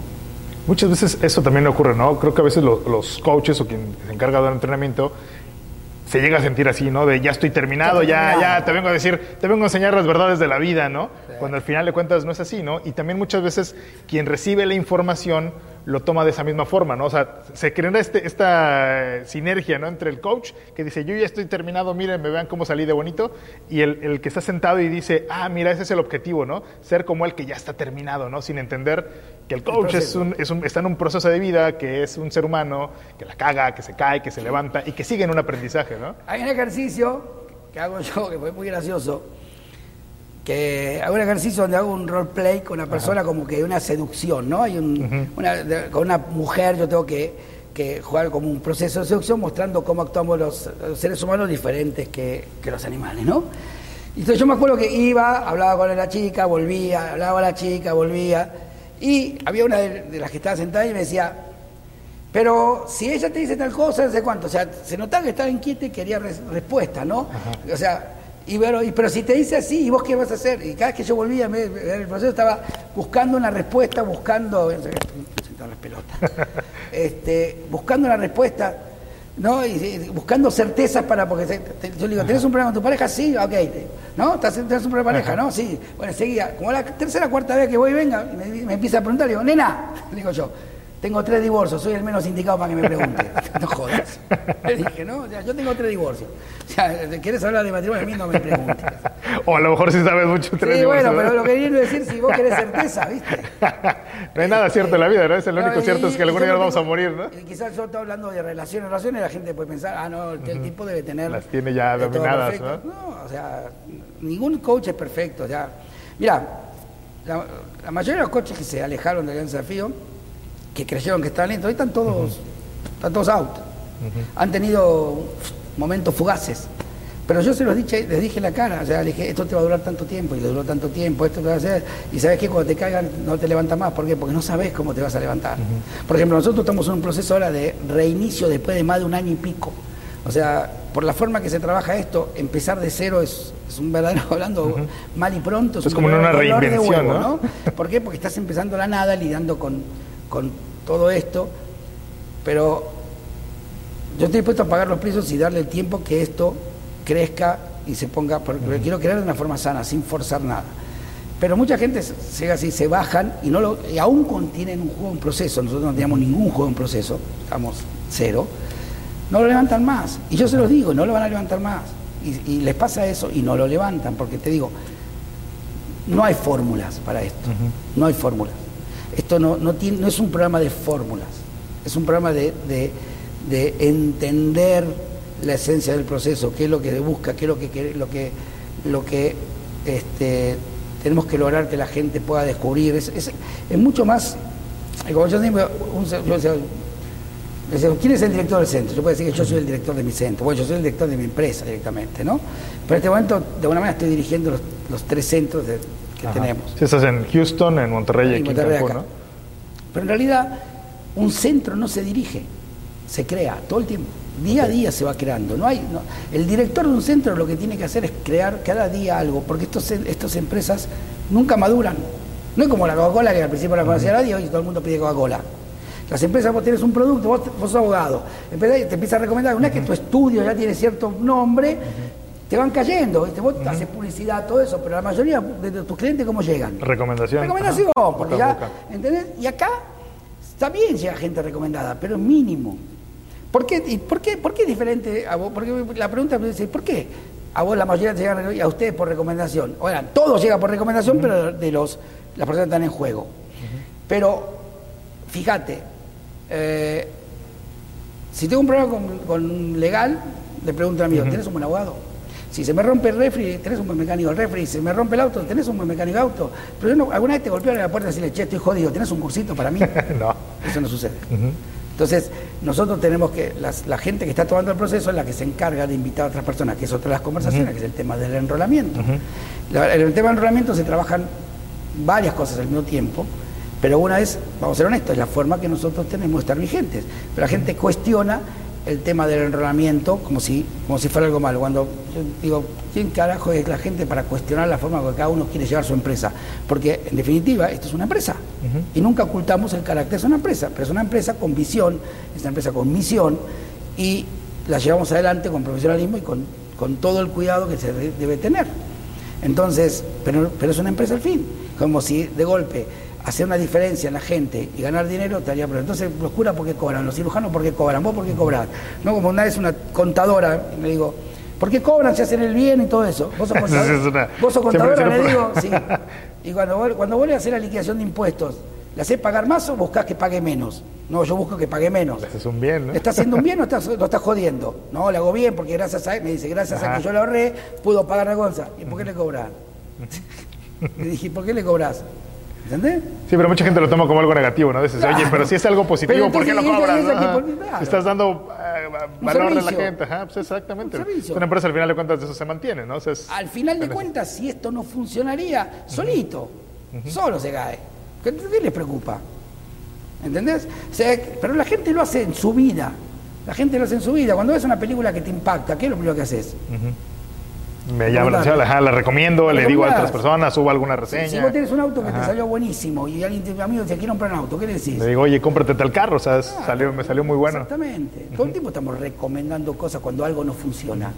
Muchas veces eso también ocurre, ¿no? Creo que a veces los coaches o quien se encarga del entrenamiento se llega a sentir así, ¿no? De ya estoy terminado, ya, ya te vengo a decir, te vengo a enseñar las verdades de la vida, ¿no? Cuando al final de cuentas no es así, ¿no? Y también muchas veces quien recibe la información lo toma de esa misma forma, ¿no? O sea, se crea este, esta sinergia, ¿no? Entre el coach que dice, yo ya estoy terminado, miren, me vean cómo salí de bonito, y el, que está sentado y dice, ah, mira, ese es el objetivo, ¿no? Ser como el que ya está terminado, ¿no? Sin entender que el coach es un, es un, está en un proceso de vida, que es un ser humano, que la caga, que se cae, que se levanta y que sigue en un aprendizaje, ¿no? Hay un ejercicio que hago yo, que fue muy gracioso, que hago un ejercicio donde hago un roleplay con una persona como que una seducción, ¿no? Hay una, con una mujer yo tengo que, jugar como un proceso de seducción mostrando cómo actuamos los, seres humanos diferentes que, los animales, ¿no? Y entonces yo me acuerdo que iba, hablaba con la chica, volvía, hablaba con la chica, volvía, y había una de, las que estaba sentada y me decía, pero si ella te dice tal cosa, no sé cuánto, o sea, se notaba que estaba inquieta y quería respuesta, ¿no? O sea, y pero, pero si te dice así, ¿y vos qué vas a hacer? Y cada vez que yo volvía, el proceso estaba buscando una respuesta, buscando. las pelotas. Este, buscando una respuesta, ¿no? Y, buscando certezas para. Porque yo le digo, ¿tenés un problema con tu pareja? Sí, ok. ¿No? ¿Tenés un problema con pareja? ¿No? Sí. Bueno, seguía. Como la tercera cuarta vez que voy y venga, me, me empieza a preguntar, le digo, nena, le digo yo. Tengo tres divorcios, soy el menos indicado para que me pregunte. No jodas. Le dije, ¿no? O sea, yo tengo tres divorcios. O sea, ¿quieres hablar de matrimonio? A mí no me preguntes. o a lo mejor sí sabes mucho. Sí, bueno, pero lo que quiero decir, si vos querés certeza, ¿viste? no hay nada cierto en la vida, ¿no? Es el único cierto es que algún día vamos a morir, ¿no? Y quizás yo estoy hablando de relaciones, relaciones, la gente puede pensar, ah, no, el tipo debe tener... Las tiene ya dominadas, ¿no? No, o sea, ningún coach es perfecto, ya. Mira, la, mayoría de los coaches que se alejaron del gran desafío, que creyeron que estaban lentos, hoy están todos, están todos out. Han tenido momentos fugaces. Pero yo se los dije, les dije en la cara, o sea, les dije, esto te va a durar tanto tiempo, y le duró tanto tiempo, esto te va a hacer, y sabes que cuando te caigan no te levanta más, ¿por qué? Porque no sabes cómo te vas a levantar. Por ejemplo, nosotros estamos en un proceso ahora de reinicio después de más de un año y pico. O sea, por la forma que se trabaja esto, empezar de cero es, un verdadero, hablando mal y pronto. Es, como una reinvención, ¿no? ¿Por qué? Porque estás empezando la nada, lidiando con, con todo esto, pero yo estoy dispuesto a pagar los precios y darle el tiempo que esto crezca y se ponga, porque quiero crear de una forma sana, sin forzar nada. Pero mucha gente se, así, se bajan y, no lo, y aún contienen un juego en proceso, nosotros no teníamos ningún juego en proceso, estamos cero, no lo levantan más. Y yo se los digo, no lo van a levantar más. Y, les pasa eso y no lo levantan, porque te digo, no hay fórmulas para esto, no hay fórmulas. Esto no, no, tiene, no es un programa de fórmulas, es un programa de, de, de entender la esencia del proceso, qué es lo que busca, qué es lo que, lo que, lo que este, tenemos que lograr que la gente pueda descubrir. Es, es, mucho más, como yo digo, ¿quién es el director del centro? Yo puedo decir que yo soy el director de mi centro, bueno, yo soy el director de mi empresa directamente, ¿no? Pero en este momento, de alguna manera, estoy dirigiendo los, tres centros que tenemos. Si estás en Houston, en Monterrey y aquí en Cancún, ¿no? Pero en realidad, un centro no se dirige, se crea todo el tiempo. Día a día se va creando. No hay, El director de un centro lo que tiene que hacer es crear cada día algo, porque estos, estas empresas nunca maduran. No es como la Coca-Cola, que al principio la conocía nadie y todo el mundo pide Coca-Cola. Las empresas, vos tienes un producto, vos, sos abogado, te empieza a recomendar, una vez que tu estudio ya tiene cierto nombre, te van cayendo, vos haces publicidad, todo eso, pero la mayoría de tus clientes, ¿cómo llegan? Recomendación. Recomendación, porque ya, ¿entendés? Y acá también llega gente recomendada, pero mínimo. ¿Por qué, por qué, por qué es diferente a vos? Porque la pregunta es, ¿por qué a vos la mayoría te llegan y a ustedes por recomendación? Sea, todos llegan por recomendación, pero de los las personas están en juego. Pero, fíjate, eh, si tengo un problema con, legal, le pregunto a mí, ¿tienes un buen abogado? Si se me rompe el refri, tenés un buen mecánico del refri. Si se me rompe el auto, tenés un buen mecánico de auto. Pero no, alguna vez te golpearon en la puerta y decirle, che, estoy jodido, ¿tenés un cursito para mí? no. Eso no sucede. Entonces, nosotros tenemos que, la gente que está tomando el proceso es la que se encarga de invitar a otras personas, que es otra de las conversaciones, que es el tema del enrolamiento. en el tema del enrolamiento se trabajan varias cosas al mismo tiempo, pero una es, vamos a ser honestos, es la forma que nosotros tenemos de estar vigentes. Pero la gente cuestiona el tema del enrolamiento como si, como si fuera algo malo. Cuando yo digo, ¿quién carajo es la gente para cuestionar la forma que cada uno quiere llevar su empresa? Porque en definitiva esto es una empresa y nunca ocultamos el carácter de una empresa, pero es una empresa con visión, es una empresa con misión y la llevamos adelante con profesionalismo y con, con todo el cuidado que se debe tener. Entonces, pero, pero es una empresa al fin, como si de golpe hacer una diferencia en la gente y ganar dinero, te haría problema. Entonces, los curas, ¿por qué cobran? Los cirujanos, ¿por qué cobran? ¿Vos por qué cobras? No, como una vez una contadora, me digo, ¿por qué cobran si hacen el bien y todo eso? ¿Vos sos contadora? ¿Vos sos contadora? Le digo, sí. Y cuando, cuando vos le hacer la liquidación de impuestos, ¿le hacés pagar más o buscás que pague menos? No, yo busco que pague menos. Le haces un bien, ¿no? ¿Le estás haciendo un bien o estás, lo estás jodiendo? No, le hago bien porque gracias a él, me dice, gracias a que yo lo ahorré, pudo pagar la gonza. ¿Y por qué le cobras? le dije, ¿por qué le cobras? ¿Entendés? Sí, pero mucha gente lo toma como algo negativo, ¿no? Dices, oye, pero si es algo positivo, ¿por qué lo cobras? Estás dando eh, valor a la gente. Ajá, pues exactamente. Una empresa al final de cuentas de eso se mantiene, ¿no? al final de cuentas, si esto no funcionaría solito, solo se cae. ¿Qué, les preocupa? ¿Entendés? pero la gente lo hace en su vida. La gente lo hace en su vida. Cuando ves una película que te impacta, ¿qué es lo primero que haces? Me llama la atención, la recomiendo, le digo a otras personas, subo alguna reseña. Si, vos tienes un auto que te salió buenísimo y alguien te amigo te quiere comprar un auto, ¿qué le decís? Le digo, oye, cómprate tal carro, o sea, salió, me salió muy bueno. Exactamente. Todo el tiempo estamos recomendando cosas cuando algo no funciona.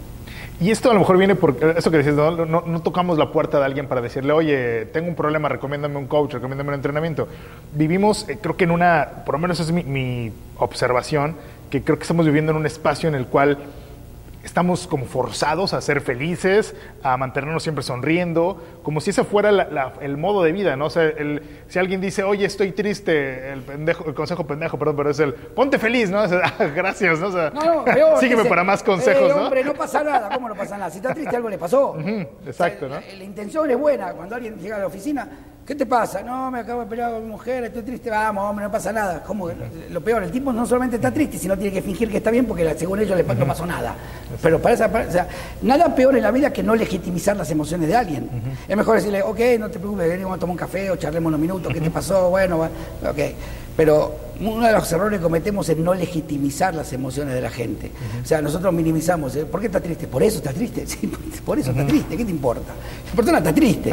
Y esto a lo mejor viene por eso que dices, no, no, tocamos la puerta de alguien para decirle, oye, tengo un problema, recomiéndame un coach, recomiéndame un entrenamiento. Vivimos, eh, creo que en una, por lo menos es mi, mi observación, que creo que estamos viviendo en un espacio en el cual estamos como forzados a ser felices, a mantenernos siempre sonriendo, como si ese fuera el modo de vida, ¿no? O sea, si alguien dice, oye, estoy triste, el, pendejo, el consejo pendejo, perdón, pero es el, ponte feliz, ¿no? Ah, gracias, ¿no? O sea, sígueme para más consejos, ¿no? hombre, no pasa nada, ¿cómo no pasa nada? Si está triste, algo le pasó. exacto, ¿no? La, intención es buena, cuando alguien llega a la oficina, ¿Qué te pasa? No, me acabo de pelear con mi mujer, estoy triste. Vamos, hombre, no pasa nada. ¿Cómo? Lo peor, el tipo no solamente está triste, sino tiene que fingir que está bien porque según ellos no pasó nada. Pero para esa, o sea, nada peor en la vida que no legitimizar las emociones de alguien. Es mejor decirle, ok, no te preocupes, venimos a tomar un café o charlemos unos minutos, ¿qué te pasó? Bueno, ok. Pero uno de los errores que cometemos es no legitimizar las emociones de la gente. O sea, nosotros minimizamos, ¿eh? ¿por qué está triste? ¿Por eso está triste? Sí, por eso está triste, ¿qué te importa? La persona está triste,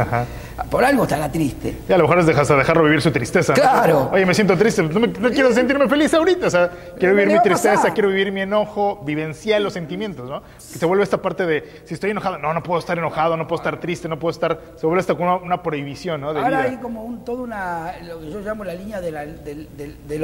por algo estará triste. Y a lo mejor es dejar, dejarlo vivir su tristeza. Claro. Oye, me siento triste, no, quiero sentirme feliz ahorita, o sea, quiero vivir mi tristeza, quiero vivir mi enojo, vivenciar los sentimientos, ¿no? Que se vuelve esta parte de, si estoy enojado, no, no puedo estar enojado, no puedo estar triste, no puedo estar, se vuelve como una, prohibición, ¿no? Ahora hay como un, toda una, lo que yo llamo la línea del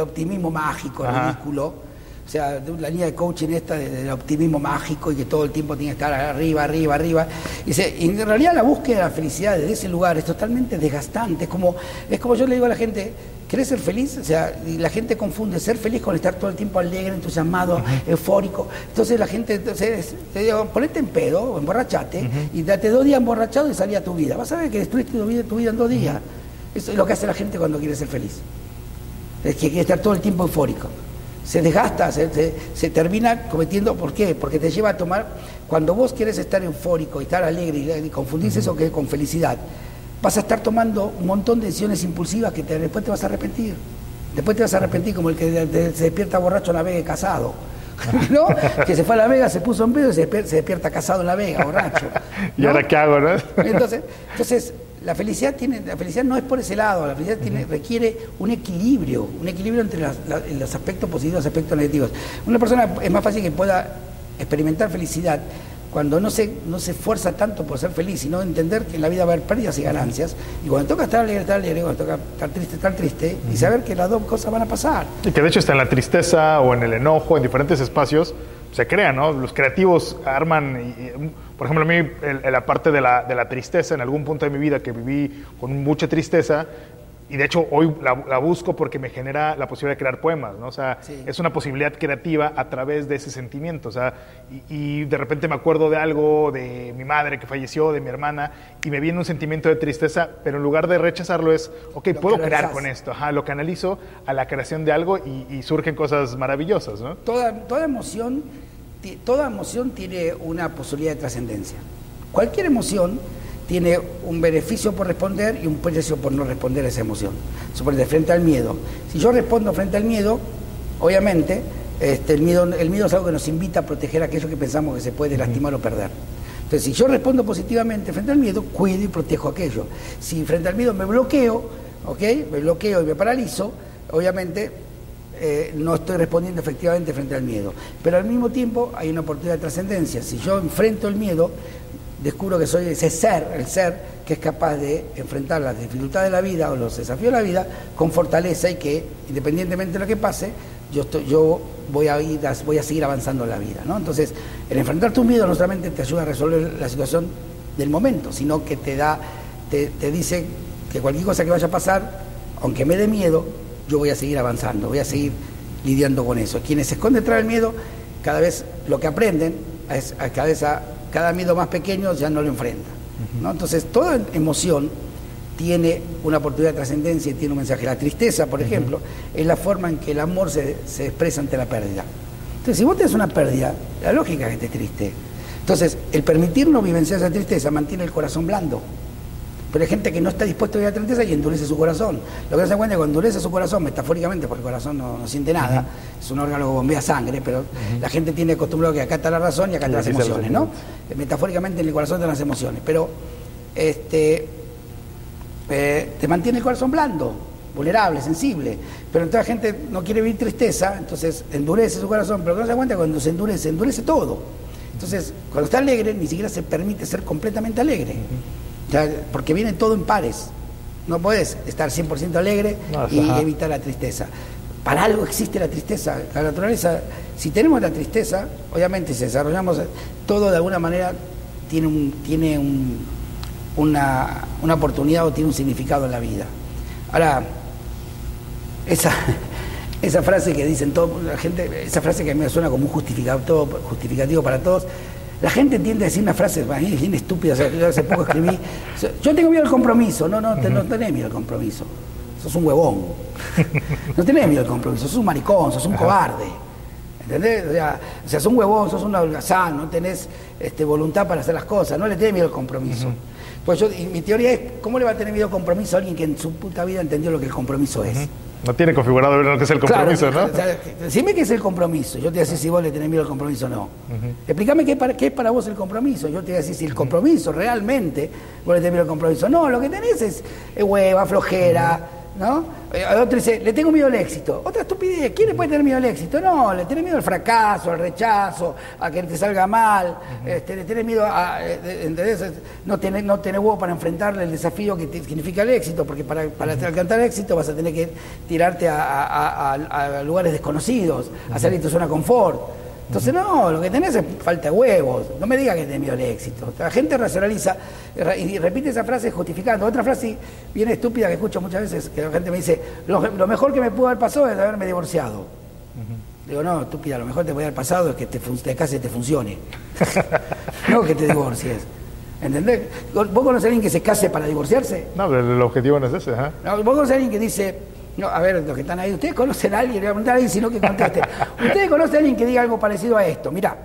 optimismo mágico, ridículo o sea, la línea de coaching esta del optimismo mágico y que todo el tiempo tiene que estar arriba, arriba, arriba. Y, en realidad la búsqueda de la felicidad desde ese lugar es totalmente desgastante. Es como, es como yo le digo a la gente, ¿querés ser feliz? O sea, y la gente confunde ser feliz con estar todo el tiempo alegre, entusiasmado, eufórico. Entonces la gente, entonces, te digo, ponete en pedo, emborrachate, y date dos días emborrachado y salí a tu vida. Vas a ver que destruiste tu vida, tu vida en dos días. Eso es lo que hace la gente cuando quiere ser feliz. Es que quiere estar todo el tiempo eufórico se desgasta, se, termina cometiendo, ¿por qué? Porque te lleva a tomar, cuando vos quieres estar eufórico y estar alegre y, confundirse eso que con felicidad, vas a estar tomando un montón de decisiones impulsivas que después te vas a arrepentir. Después te vas a arrepentir como el que se despierta borracho en la Vega casado. ¿No? Que se fue a la Vega, se puso en pedo y se despierta, casado en la Vega, borracho. ¿Y ahora qué hago, no? Entonces, entonces la felicidad tiene, la felicidad no es por ese lado, la felicidad tiene, requiere un equilibrio, un equilibrio entre los aspectos positivos y los aspectos negativos. Una persona es más fácil que pueda experimentar felicidad cuando no se, no se esfuerza tanto por ser feliz, sino entender que en la vida va a haber pérdidas y ganancias, y cuando toca estar alegre, estar alegre, cuando toca estar triste, estar triste, y saber que las dos cosas van a pasar. Y que de hecho está en la tristeza o en el enojo, en diferentes espacios, se crea, ¿no? Los creativos arman, por ejemplo, a mí la parte de la, de la tristeza, en algún punto de mi vida que viví con mucha tristeza, y de hecho hoy la, busco porque me genera la posibilidad de crear poemas, ¿no? O sea, es una posibilidad creativa a través de ese sentimiento, o sea, y, de repente me acuerdo de algo, de mi madre que falleció, de mi hermana, y me viene un sentimiento de tristeza, pero en lugar de rechazarlo es, ok, puedo crear con esto, ajá, lo canalizo a la creación de algo y, surgen cosas maravillosas, ¿no? Toda, toda emoción, toda emoción tiene una posibilidad de trascendencia. Cualquier emoción tiene un beneficio por responder y un precio por no responder a esa emoción. Suponete, frente al miedo. Si yo respondo frente al miedo, obviamente, este, el, miedo, el miedo es algo que nos invita a proteger aquello que pensamos que se puede lastimar o perder. Entonces, si yo respondo positivamente frente al miedo, cuido y protejo aquello. Si frente al miedo me bloqueo, ¿ok? Me bloqueo y me paralizo, obviamente eh, no estoy respondiendo efectivamente frente al miedo. Pero al mismo tiempo hay una oportunidad de trascendencia. Si yo enfrento el miedo, descubro que soy ese ser, el ser que es capaz de enfrentar las dificultades de la vida o los desafíos de la vida con fortaleza y que, independientemente de lo que pase, yo, voy, a ir, voy a seguir avanzando en la vida. Entonces, el enfrentar tus miedos no solamente te ayuda a resolver la situación del momento, sino que te da, te, dice que cualquier cosa que vaya a pasar, aunque me dé miedo, yo voy a seguir avanzando, voy a seguir lidiando con eso. Quienes se esconden detrás del miedo, cada vez lo que aprenden es cada vez a cada miedo más pequeño ya no lo enfrenta. ¿no? Entonces, toda emoción tiene una oportunidad de trascendencia y tiene un mensaje. La tristeza, por ejemplo, es la forma en que el amor se, se, expresa ante la pérdida. Entonces, si vos tenés una pérdida, la lógica es que estés triste. Entonces, el permitirnos vivenciar esa tristeza mantiene el corazón blando. Pero hay gente que no está dispuesta a vivir la tristeza y endurece su corazón. Lo que se cuenta es que cuando endurece su corazón, metafóricamente, porque el corazón no, siente nada, es un órgano que bombea sangre, pero la gente tiene acostumbrado que acá está la razón y acá están las emociones, ¿no? Metafóricamente en el corazón están las emociones. Pero este, eh, te mantiene el corazón blando, vulnerable, sensible. Pero entonces la gente no quiere vivir tristeza, entonces endurece su corazón, pero no se cuenta cuando se endurece, endurece todo. Entonces, cuando está alegre, ni siquiera se permite ser completamente alegre porque viene todo en pares. No puedes estar 100% alegre y evitar la tristeza. para algo existe la tristeza. La naturaleza, si tenemos la tristeza, obviamente si desarrollamos todo de alguna manera tiene, un, tiene una, una oportunidad o tiene un significado en la vida. Ahora, esa, esa frase que dicen todo, la gente, esa frase que a mí me suena como un justificativo, justificativo para todos, la gente tiende a decir una frase bien estúpida, yo hace poco escribí, yo tengo miedo al compromiso, no, no, no tenés miedo al compromiso, sos un huevón, no tenés miedo al compromiso, sos un maricón, sos un cobarde. ¿Entendés? O sea, sos un huevón, sos un holgazán, no tenés este, voluntad para hacer las cosas, no le tenés miedo al compromiso. Pues yo, mi teoría es, ¿cómo le va a tener miedo al compromiso a alguien que en su puta vida entendió lo que el compromiso es? No tiene configurado lo que es el compromiso, ¿no? decime qué es el compromiso. Yo te voy a decir si vos le tenés miedo al compromiso o no. Explícame qué, qué, es para vos el compromiso. Yo te voy a decir si el compromiso realmente vos le tenés miedo al compromiso. No, lo que tenés es, hueva, flojera ¿no? Eh, otro dice, le tengo miedo al éxito. Otra estupidez, ¿quién le puede tener miedo al éxito? No, le tiene miedo al fracaso, al rechazo, a que te salga mal, este, le tiene miedo a, eh, No tener, no tener huevo para enfrentarle el desafío que significa el éxito, porque para, para alcanzar el éxito vas a tener que tirarte a, lugares desconocidos, a salir de tu zona confort. Entonces, no, lo que tenés es falta de huevos. No me digas que tenés miedo al éxito. La gente racionaliza y repite esa frase justificando. Otra frase bien estúpida que escucho muchas veces, que la gente me dice, lo, mejor que me pudo haber pasado es haberme divorciado. Digo, no, estúpida, lo mejor que te puede haber pasado es que te, te cases y te funcione. no que te divorcies. ¿Entendés? ¿Vos conocés a alguien que se case para divorciarse? No, el objetivo no es ese. ¿eh? No, ¿Vos conocés a alguien que dice, no, a ver, los que están ahí, ¿ustedes conocen a alguien? Le voy a preguntar a alguien, sino que conteste. ¿Ustedes conocen a alguien que diga algo parecido a esto? Mira,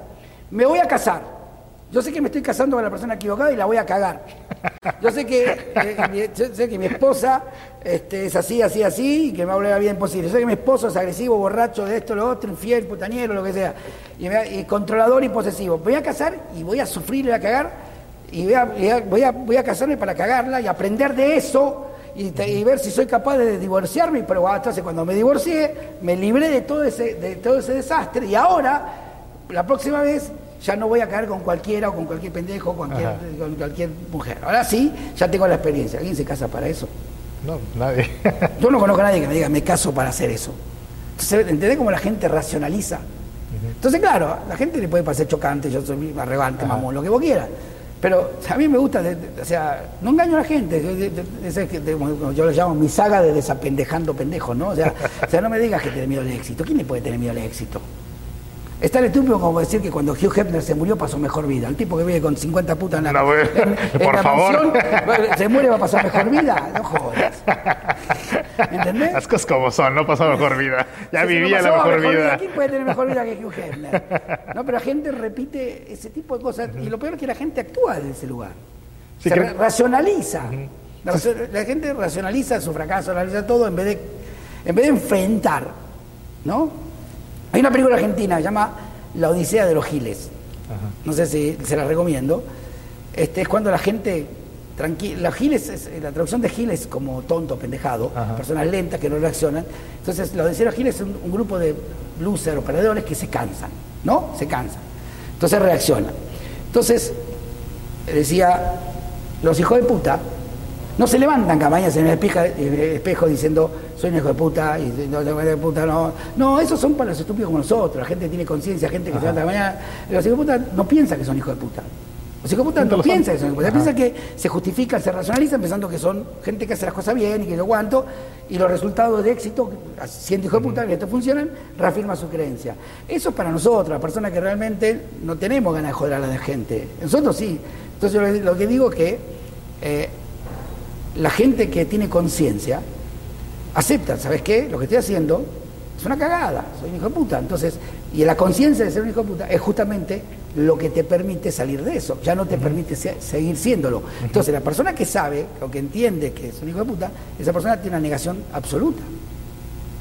me voy a casar. Yo sé que me estoy casando con la persona equivocada y la voy a cagar. Yo sé que, eh, sé que mi esposa este, es así, así, así, y que me habla la vida imposible. Yo sé que mi esposo es agresivo, borracho, de esto, lo otro, infiel, putañero, lo que sea. Y, controlador y posesivo. Voy a casar y voy a sufrir y voy a cagar. Y voy a, voy a, voy a casarme para cagarla y aprender de eso y, ver si soy capaz de divorciarme, pero entonces cuando me divorcié, me libré de todo ese, de todo ese desastre y ahora, la próxima vez, ya no voy a caer con cualquiera o con cualquier pendejo cualquier, con cualquier mujer. Ahora sí, ya tengo la experiencia. ¿Alguien se casa para eso? No, nadie. Yo no conozco a nadie que me diga, me caso para hacer eso. Entonces, ¿entendés cómo la gente racionaliza? Entonces, claro, la gente le puede parecer chocante, yo soy arrogante, mamón, lo que vos quieras. Pero a mí me gusta, o sea, no engaño a la gente, yo lo llamo mi saga de desapendejando pendejos, ¿no? O sea, o sea, no me digas que tiene miedo al éxito. ¿Quién le puede tener miedo al éxito? Es tan estúpido como decir que cuando Hugh Hefner se murió pasó mejor vida. El tipo que vive con 50 putas en la, no, por favor. se muere va a pasar mejor vida. No jodas. ¿Entendés? Las cosas como son, no pasó mejor vida. Ya vivía la mejor, vida. ¿Quién puede tener mejor vida que Hugh Hefner? No, pero la gente repite ese tipo de cosas y lo peor es que la gente actúa desde ese lugar. se racionaliza. la, gente racionaliza su fracaso, racionaliza todo en vez de, en vez de enfrentar. ¿No? Hay una película argentina, se llama La Odisea de los Giles. No sé si se la recomiendo. Este, es cuando la gente tranquila. Giles, la traducción de Giles como tonto, pendejado, personas lentas que no reaccionan. Entonces, la Odisea de los Giles es un, grupo de losers o perdedores que se cansan, ¿no? Se cansan. Entonces reaccionan. Entonces, decía, los hijos de puta no se levantan campañas en el espejo, diciendo soy un hijo de puta y no de puta no. No, esos son para los estúpidos como nosotros. La gente tiene conciencia, gente que se levanta mañana. Los hijos de puta no piensan que son hijos de puta. Los hijos de puta no piensan que son hijos de puta. Piensan que se justifican, se racionalizan pensando que son gente que hace las cosas bien y que lo aguanto. Y los resultados de éxito, siendo hijo de puta, que esto funcionan, reafirma su creencia. Eso es para nosotros, las personas que realmente no tenemos ganas de joder a la gente. Nosotros sí. Entonces lo que digo es que eh, la gente que tiene conciencia acepta, ¿sabes qué? Lo que estoy haciendo es una cagada, soy un hijo de puta. Entonces, y la conciencia de ser un hijo de puta es justamente lo que te permite salir de eso, ya no te permite seguir siéndolo. Entonces, la persona que sabe o que entiende que es un hijo de puta, esa persona tiene una negación absoluta.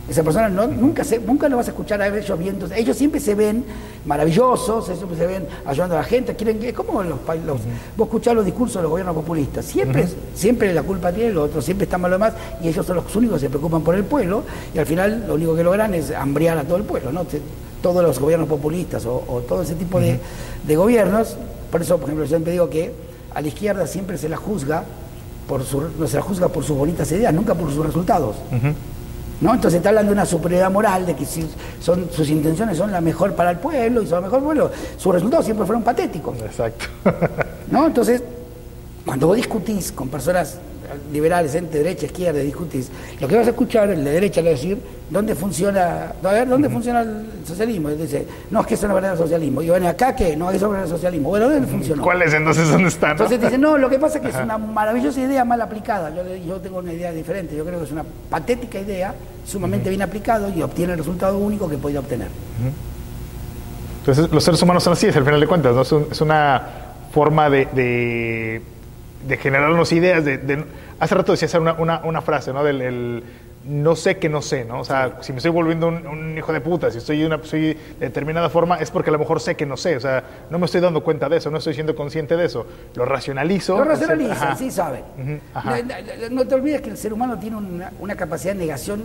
Esa persona no, nunca, se, nunca lo vas a escuchar a ellos viendo. Ellos siempre se ven maravillosos, ellos siempre se ven ayudando a la gente. Quieren que, como los, los vos escuchás los discursos de los gobiernos populistas. Siempre, siempre la culpa tiene el otro, siempre está mal lo demás y ellos son los únicos que se preocupan por el pueblo y al final lo único que logran es hambriar a todo el pueblo. ¿no? Todos los gobiernos populistas o, todo ese tipo de, gobiernos, por eso, por ejemplo, yo siempre digo que a la izquierda siempre se la juzga por su, se la juzga por sus bonitas ideas, nunca por sus resultados. ¿No? Entonces está hablando de una superioridad moral, de que si son, sus intenciones son la mejor para el pueblo y son la mejor para el pueblo, sus resultados siempre fueron patéticos. Exacto. ¿no? Entonces, cuando vos discutís con personas liberales, entre derecha, izquierda, discutís, lo que vas a escuchar, el de derecha le va a decir, ¿dónde funciona, a ver, ¿dónde funciona el socialismo? Y dice, no, es que eso no es verdadero socialismo. Y bueno, ¿acá qué? No, eso es verdadero socialismo. Bueno, ¿dónde funcionó? ¿Cuál es entonces dónde está? Entonces te dicen, no, lo que pasa es que es una maravillosa idea mal aplicada. Yo, yo, tengo una idea diferente. Yo creo que es una patética idea, sumamente bien aplicado y obtiene el resultado único que podía obtener. Entonces, los seres humanos son así, es al final de cuentas, ¿no? Es, una forma de, de, de generarnos ideas, de Hace rato decías una, una, una frase, ¿no? Del el, no sé que no sé, ¿no? O sea, si me estoy volviendo un, hijo de puta, si estoy una, soy de determinada forma, es porque a lo mejor sé que no sé, o sea, no me estoy dando cuenta de eso, no estoy siendo consciente de eso. Lo racionalizo. Lo racionalizo, sí sabe. no, te olvides que el ser humano tiene una, una capacidad de negación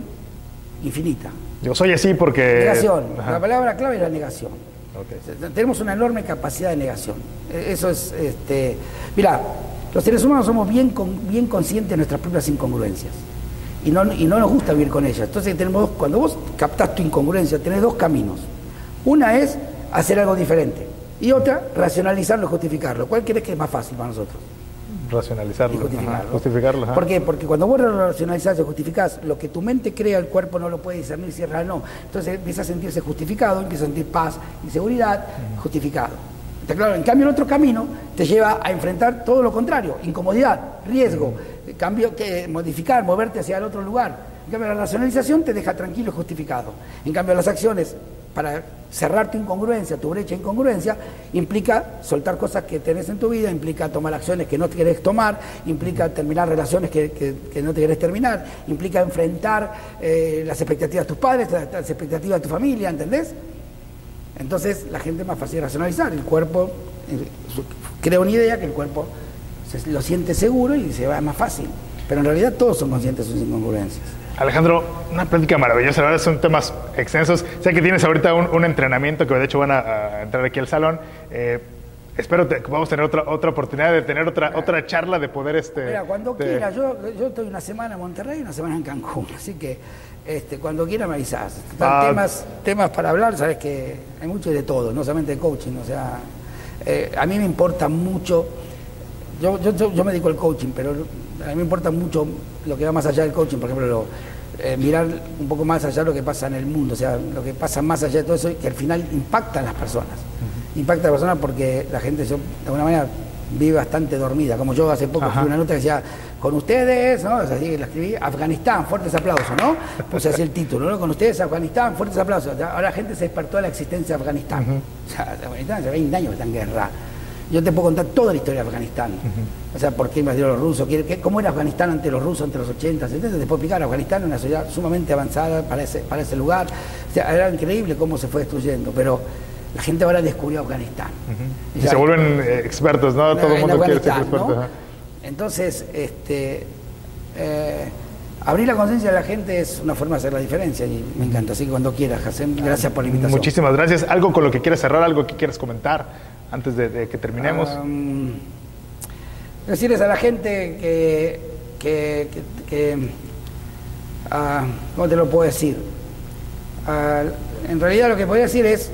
infinita. Yo soy así porque... Negación, la palabra clave es la negación. Tenemos una enorme capacidad de negación. E, eso es, este, mira, los seres humanos somos bien, bien conscientes de nuestras propias incongruencias y no, y no nos gusta vivir con ellas. Entonces tenemos, cuando vos captás tu incongruencia, tenés dos caminos. Una es hacer algo diferente y otra, racionalizarlo y justificarlo. ¿Cuál crees que es más fácil para nosotros? Racionalizarlo. Y justificarlo. ¿Por qué? Porque cuando vos racionalizás y justificás, lo que tu mente crea, el cuerpo no lo puede discernir si es real o no. Entonces empieza a sentirse justificado, empieza a sentir paz y seguridad, justificado. Claro, en cambio el otro camino te lleva a enfrentar todo lo contrario, incomodidad, riesgo, cambio que modificar, moverte hacia el otro lugar. En cambio la racionalización te deja tranquilo y justificado. En cambio las acciones para cerrar tu incongruencia, tu brecha de incongruencia, implica soltar cosas que tenés en tu vida, implica tomar acciones que no te querés tomar, implica terminar relaciones que, no te querés terminar, implica enfrentar eh, las expectativas de tus padres, las expectativas de tu familia, ¿entendés? Entonces la gente es más fácil racionalizar. El cuerpo eh, crea una idea que el cuerpo lo siente seguro y se va más fácil. Pero en realidad todos son conscientes de sus incongruencias. Alejandro, una práctica maravillosa, la verdad son temas extensos. Sé que tienes ahorita un, entrenamiento que de hecho van a, entrar aquí al salón. Eh, espero que podamos tener otra, otra oportunidad de tener otra, otra charla, de poder... Este, Mira, cuando quiera, yo, yo estoy una semana en Monterrey y una semana en Cancún, así que este, cuando quiera me avisas. Ah. temas, temas para hablar, sabes que hay mucho de todo, no solamente de coaching. O sea, eh, a mí me importa mucho, yo, yo, me dedico al coaching, pero a mí me importa mucho lo que va más allá del coaching, por ejemplo, eh, mirar un poco más allá lo que pasa en el mundo, o sea, lo que pasa más allá de todo eso, que al final impacta a las personas. Impacta a las personas porque la gente, de alguna manera, vive bastante dormida. Como yo hace poco fui una nota que decía, con ustedes, ¿no? Así la escribí, Afganistán, fuertes aplausos, ¿no? Puse así el título, ¿no? Con ustedes, Afganistán, fuertes aplausos. Ahora la gente se despertó a la existencia de Afganistán. O sea, Afganistán hace 20 años que está en guerra. Yo te puedo contar toda la historia de Afganistán. O sea, por qué invadieron los rusos, cómo era Afganistán ante los rusos, ante los 80, 70. Te puedo explicar, Afganistán es una sociedad sumamente avanzada para ese, para ese lugar. O sea, era increíble cómo se fue destruyendo, pero la gente ahora descubrió Afganistán. y se vuelven eh, expertos, ¿no? Todo el mundo quiere ser experto. Entonces, este, eh, abrir la conciencia de la gente es una forma de hacer la diferencia y me encanta. Así que cuando quieras, Hassan, gracias por la invitación. Muchísimas gracias. ¿Algo con lo que quieras cerrar, algo que quieras comentar antes de, que terminemos? decirles a la gente que, que, que, ah, ¿cómo te lo puedo decir? Ah, en realidad lo que podría decir es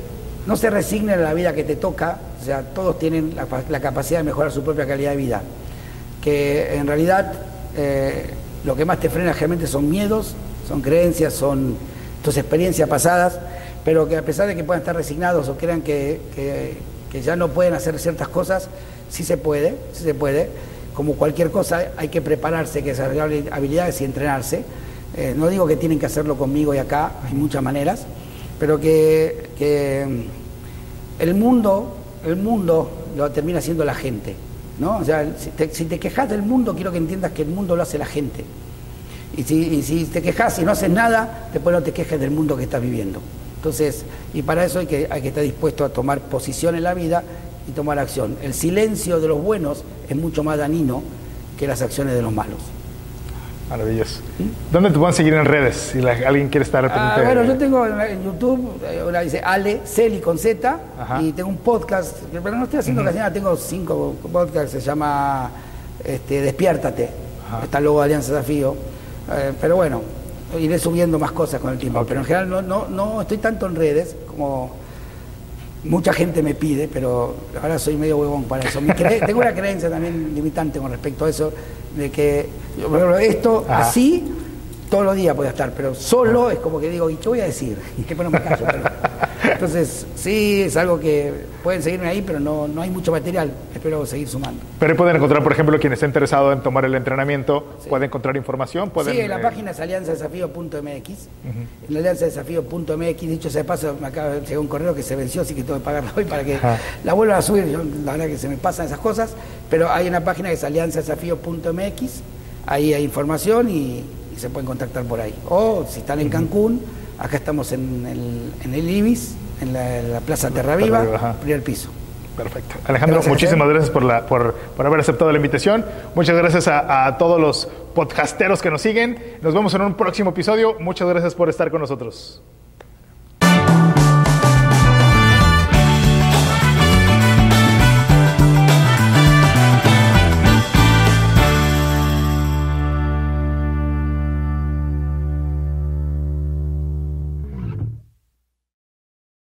no se resignen a la vida que te toca, o sea, todos tienen la, capacidad de mejorar su propia calidad de vida. Que en realidad eh, lo que más te frena realmente son miedos, son creencias, son tus experiencias pasadas, pero que a pesar de que puedan estar resignados o crean que, ya no pueden hacer ciertas cosas, sí se puede, sí se puede. Como cualquier cosa, hay que prepararse, que desarrollar habilidades y entrenarse. Eh, no digo que tienen que hacerlo conmigo y acá, hay muchas maneras pero que, el mundo, el mundo lo termina haciendo la gente. ¿No? O sea, si te, quejas del mundo, quiero que entiendas que el mundo lo hace la gente. Y si, te quejas y no haces nada, después no te quejes del mundo que estás viviendo. Entonces, y para eso hay que, hay que estar dispuesto a tomar posición en la vida y tomar acción. El silencio de los buenos es mucho más dañino que las acciones de los malos. Maravilloso. ¿Dónde te pueden seguir en redes si alguien quiere estar ah, bueno, yo tengo en, YouTube, eh, una dice Ale, Celi con Z, y tengo un podcast, pero no estoy haciendo casi nada, tengo cinco podcasts, se llama este, Despiértate, está luego Alianza Desafío, eh, pero bueno, iré subiendo más cosas con el tiempo, pero en general no, no, no estoy tanto en redes como mucha gente me pide, pero ahora soy medio huevón para eso. Mi tengo una creencia también limitante con respecto a eso, de que ejemplo, esto Ajá. así todos los días puede estar, pero solo es como que digo, ¿y qué voy a decir? Y que bueno, me callo. pero- entonces, sí, es algo que pueden seguirme ahí, pero no, no hay mucho material. Espero seguir sumando. Pero ahí pueden encontrar, por ejemplo, quien esté interesado en tomar el entrenamiento, puede encontrar información, pueden... Sí, en la eh, página es alianzadesafío.mx. En la alianzadesafío.mx, dicho sea de paso, me acaba de llegar un correo que se venció, así que tengo que pagarlo hoy para que la vuelvan a subir. Yo, la verdad que se me pasan esas cosas, pero hay una página que es alianzadesafío.mx, ahí hay información y, y se pueden contactar por ahí. O si están en Cancún, acá estamos en el, en el Ibis, en la, Plaza Terra Viva, Terra Viva, ajá. primer piso. Perfecto. Alejandro, Gracias, muchísimas gracias por, la, por, por haber aceptado la invitación. Muchas gracias a, a todos los podcasteros que nos siguen. Nos vemos en un próximo episodio. Muchas gracias por estar con nosotros.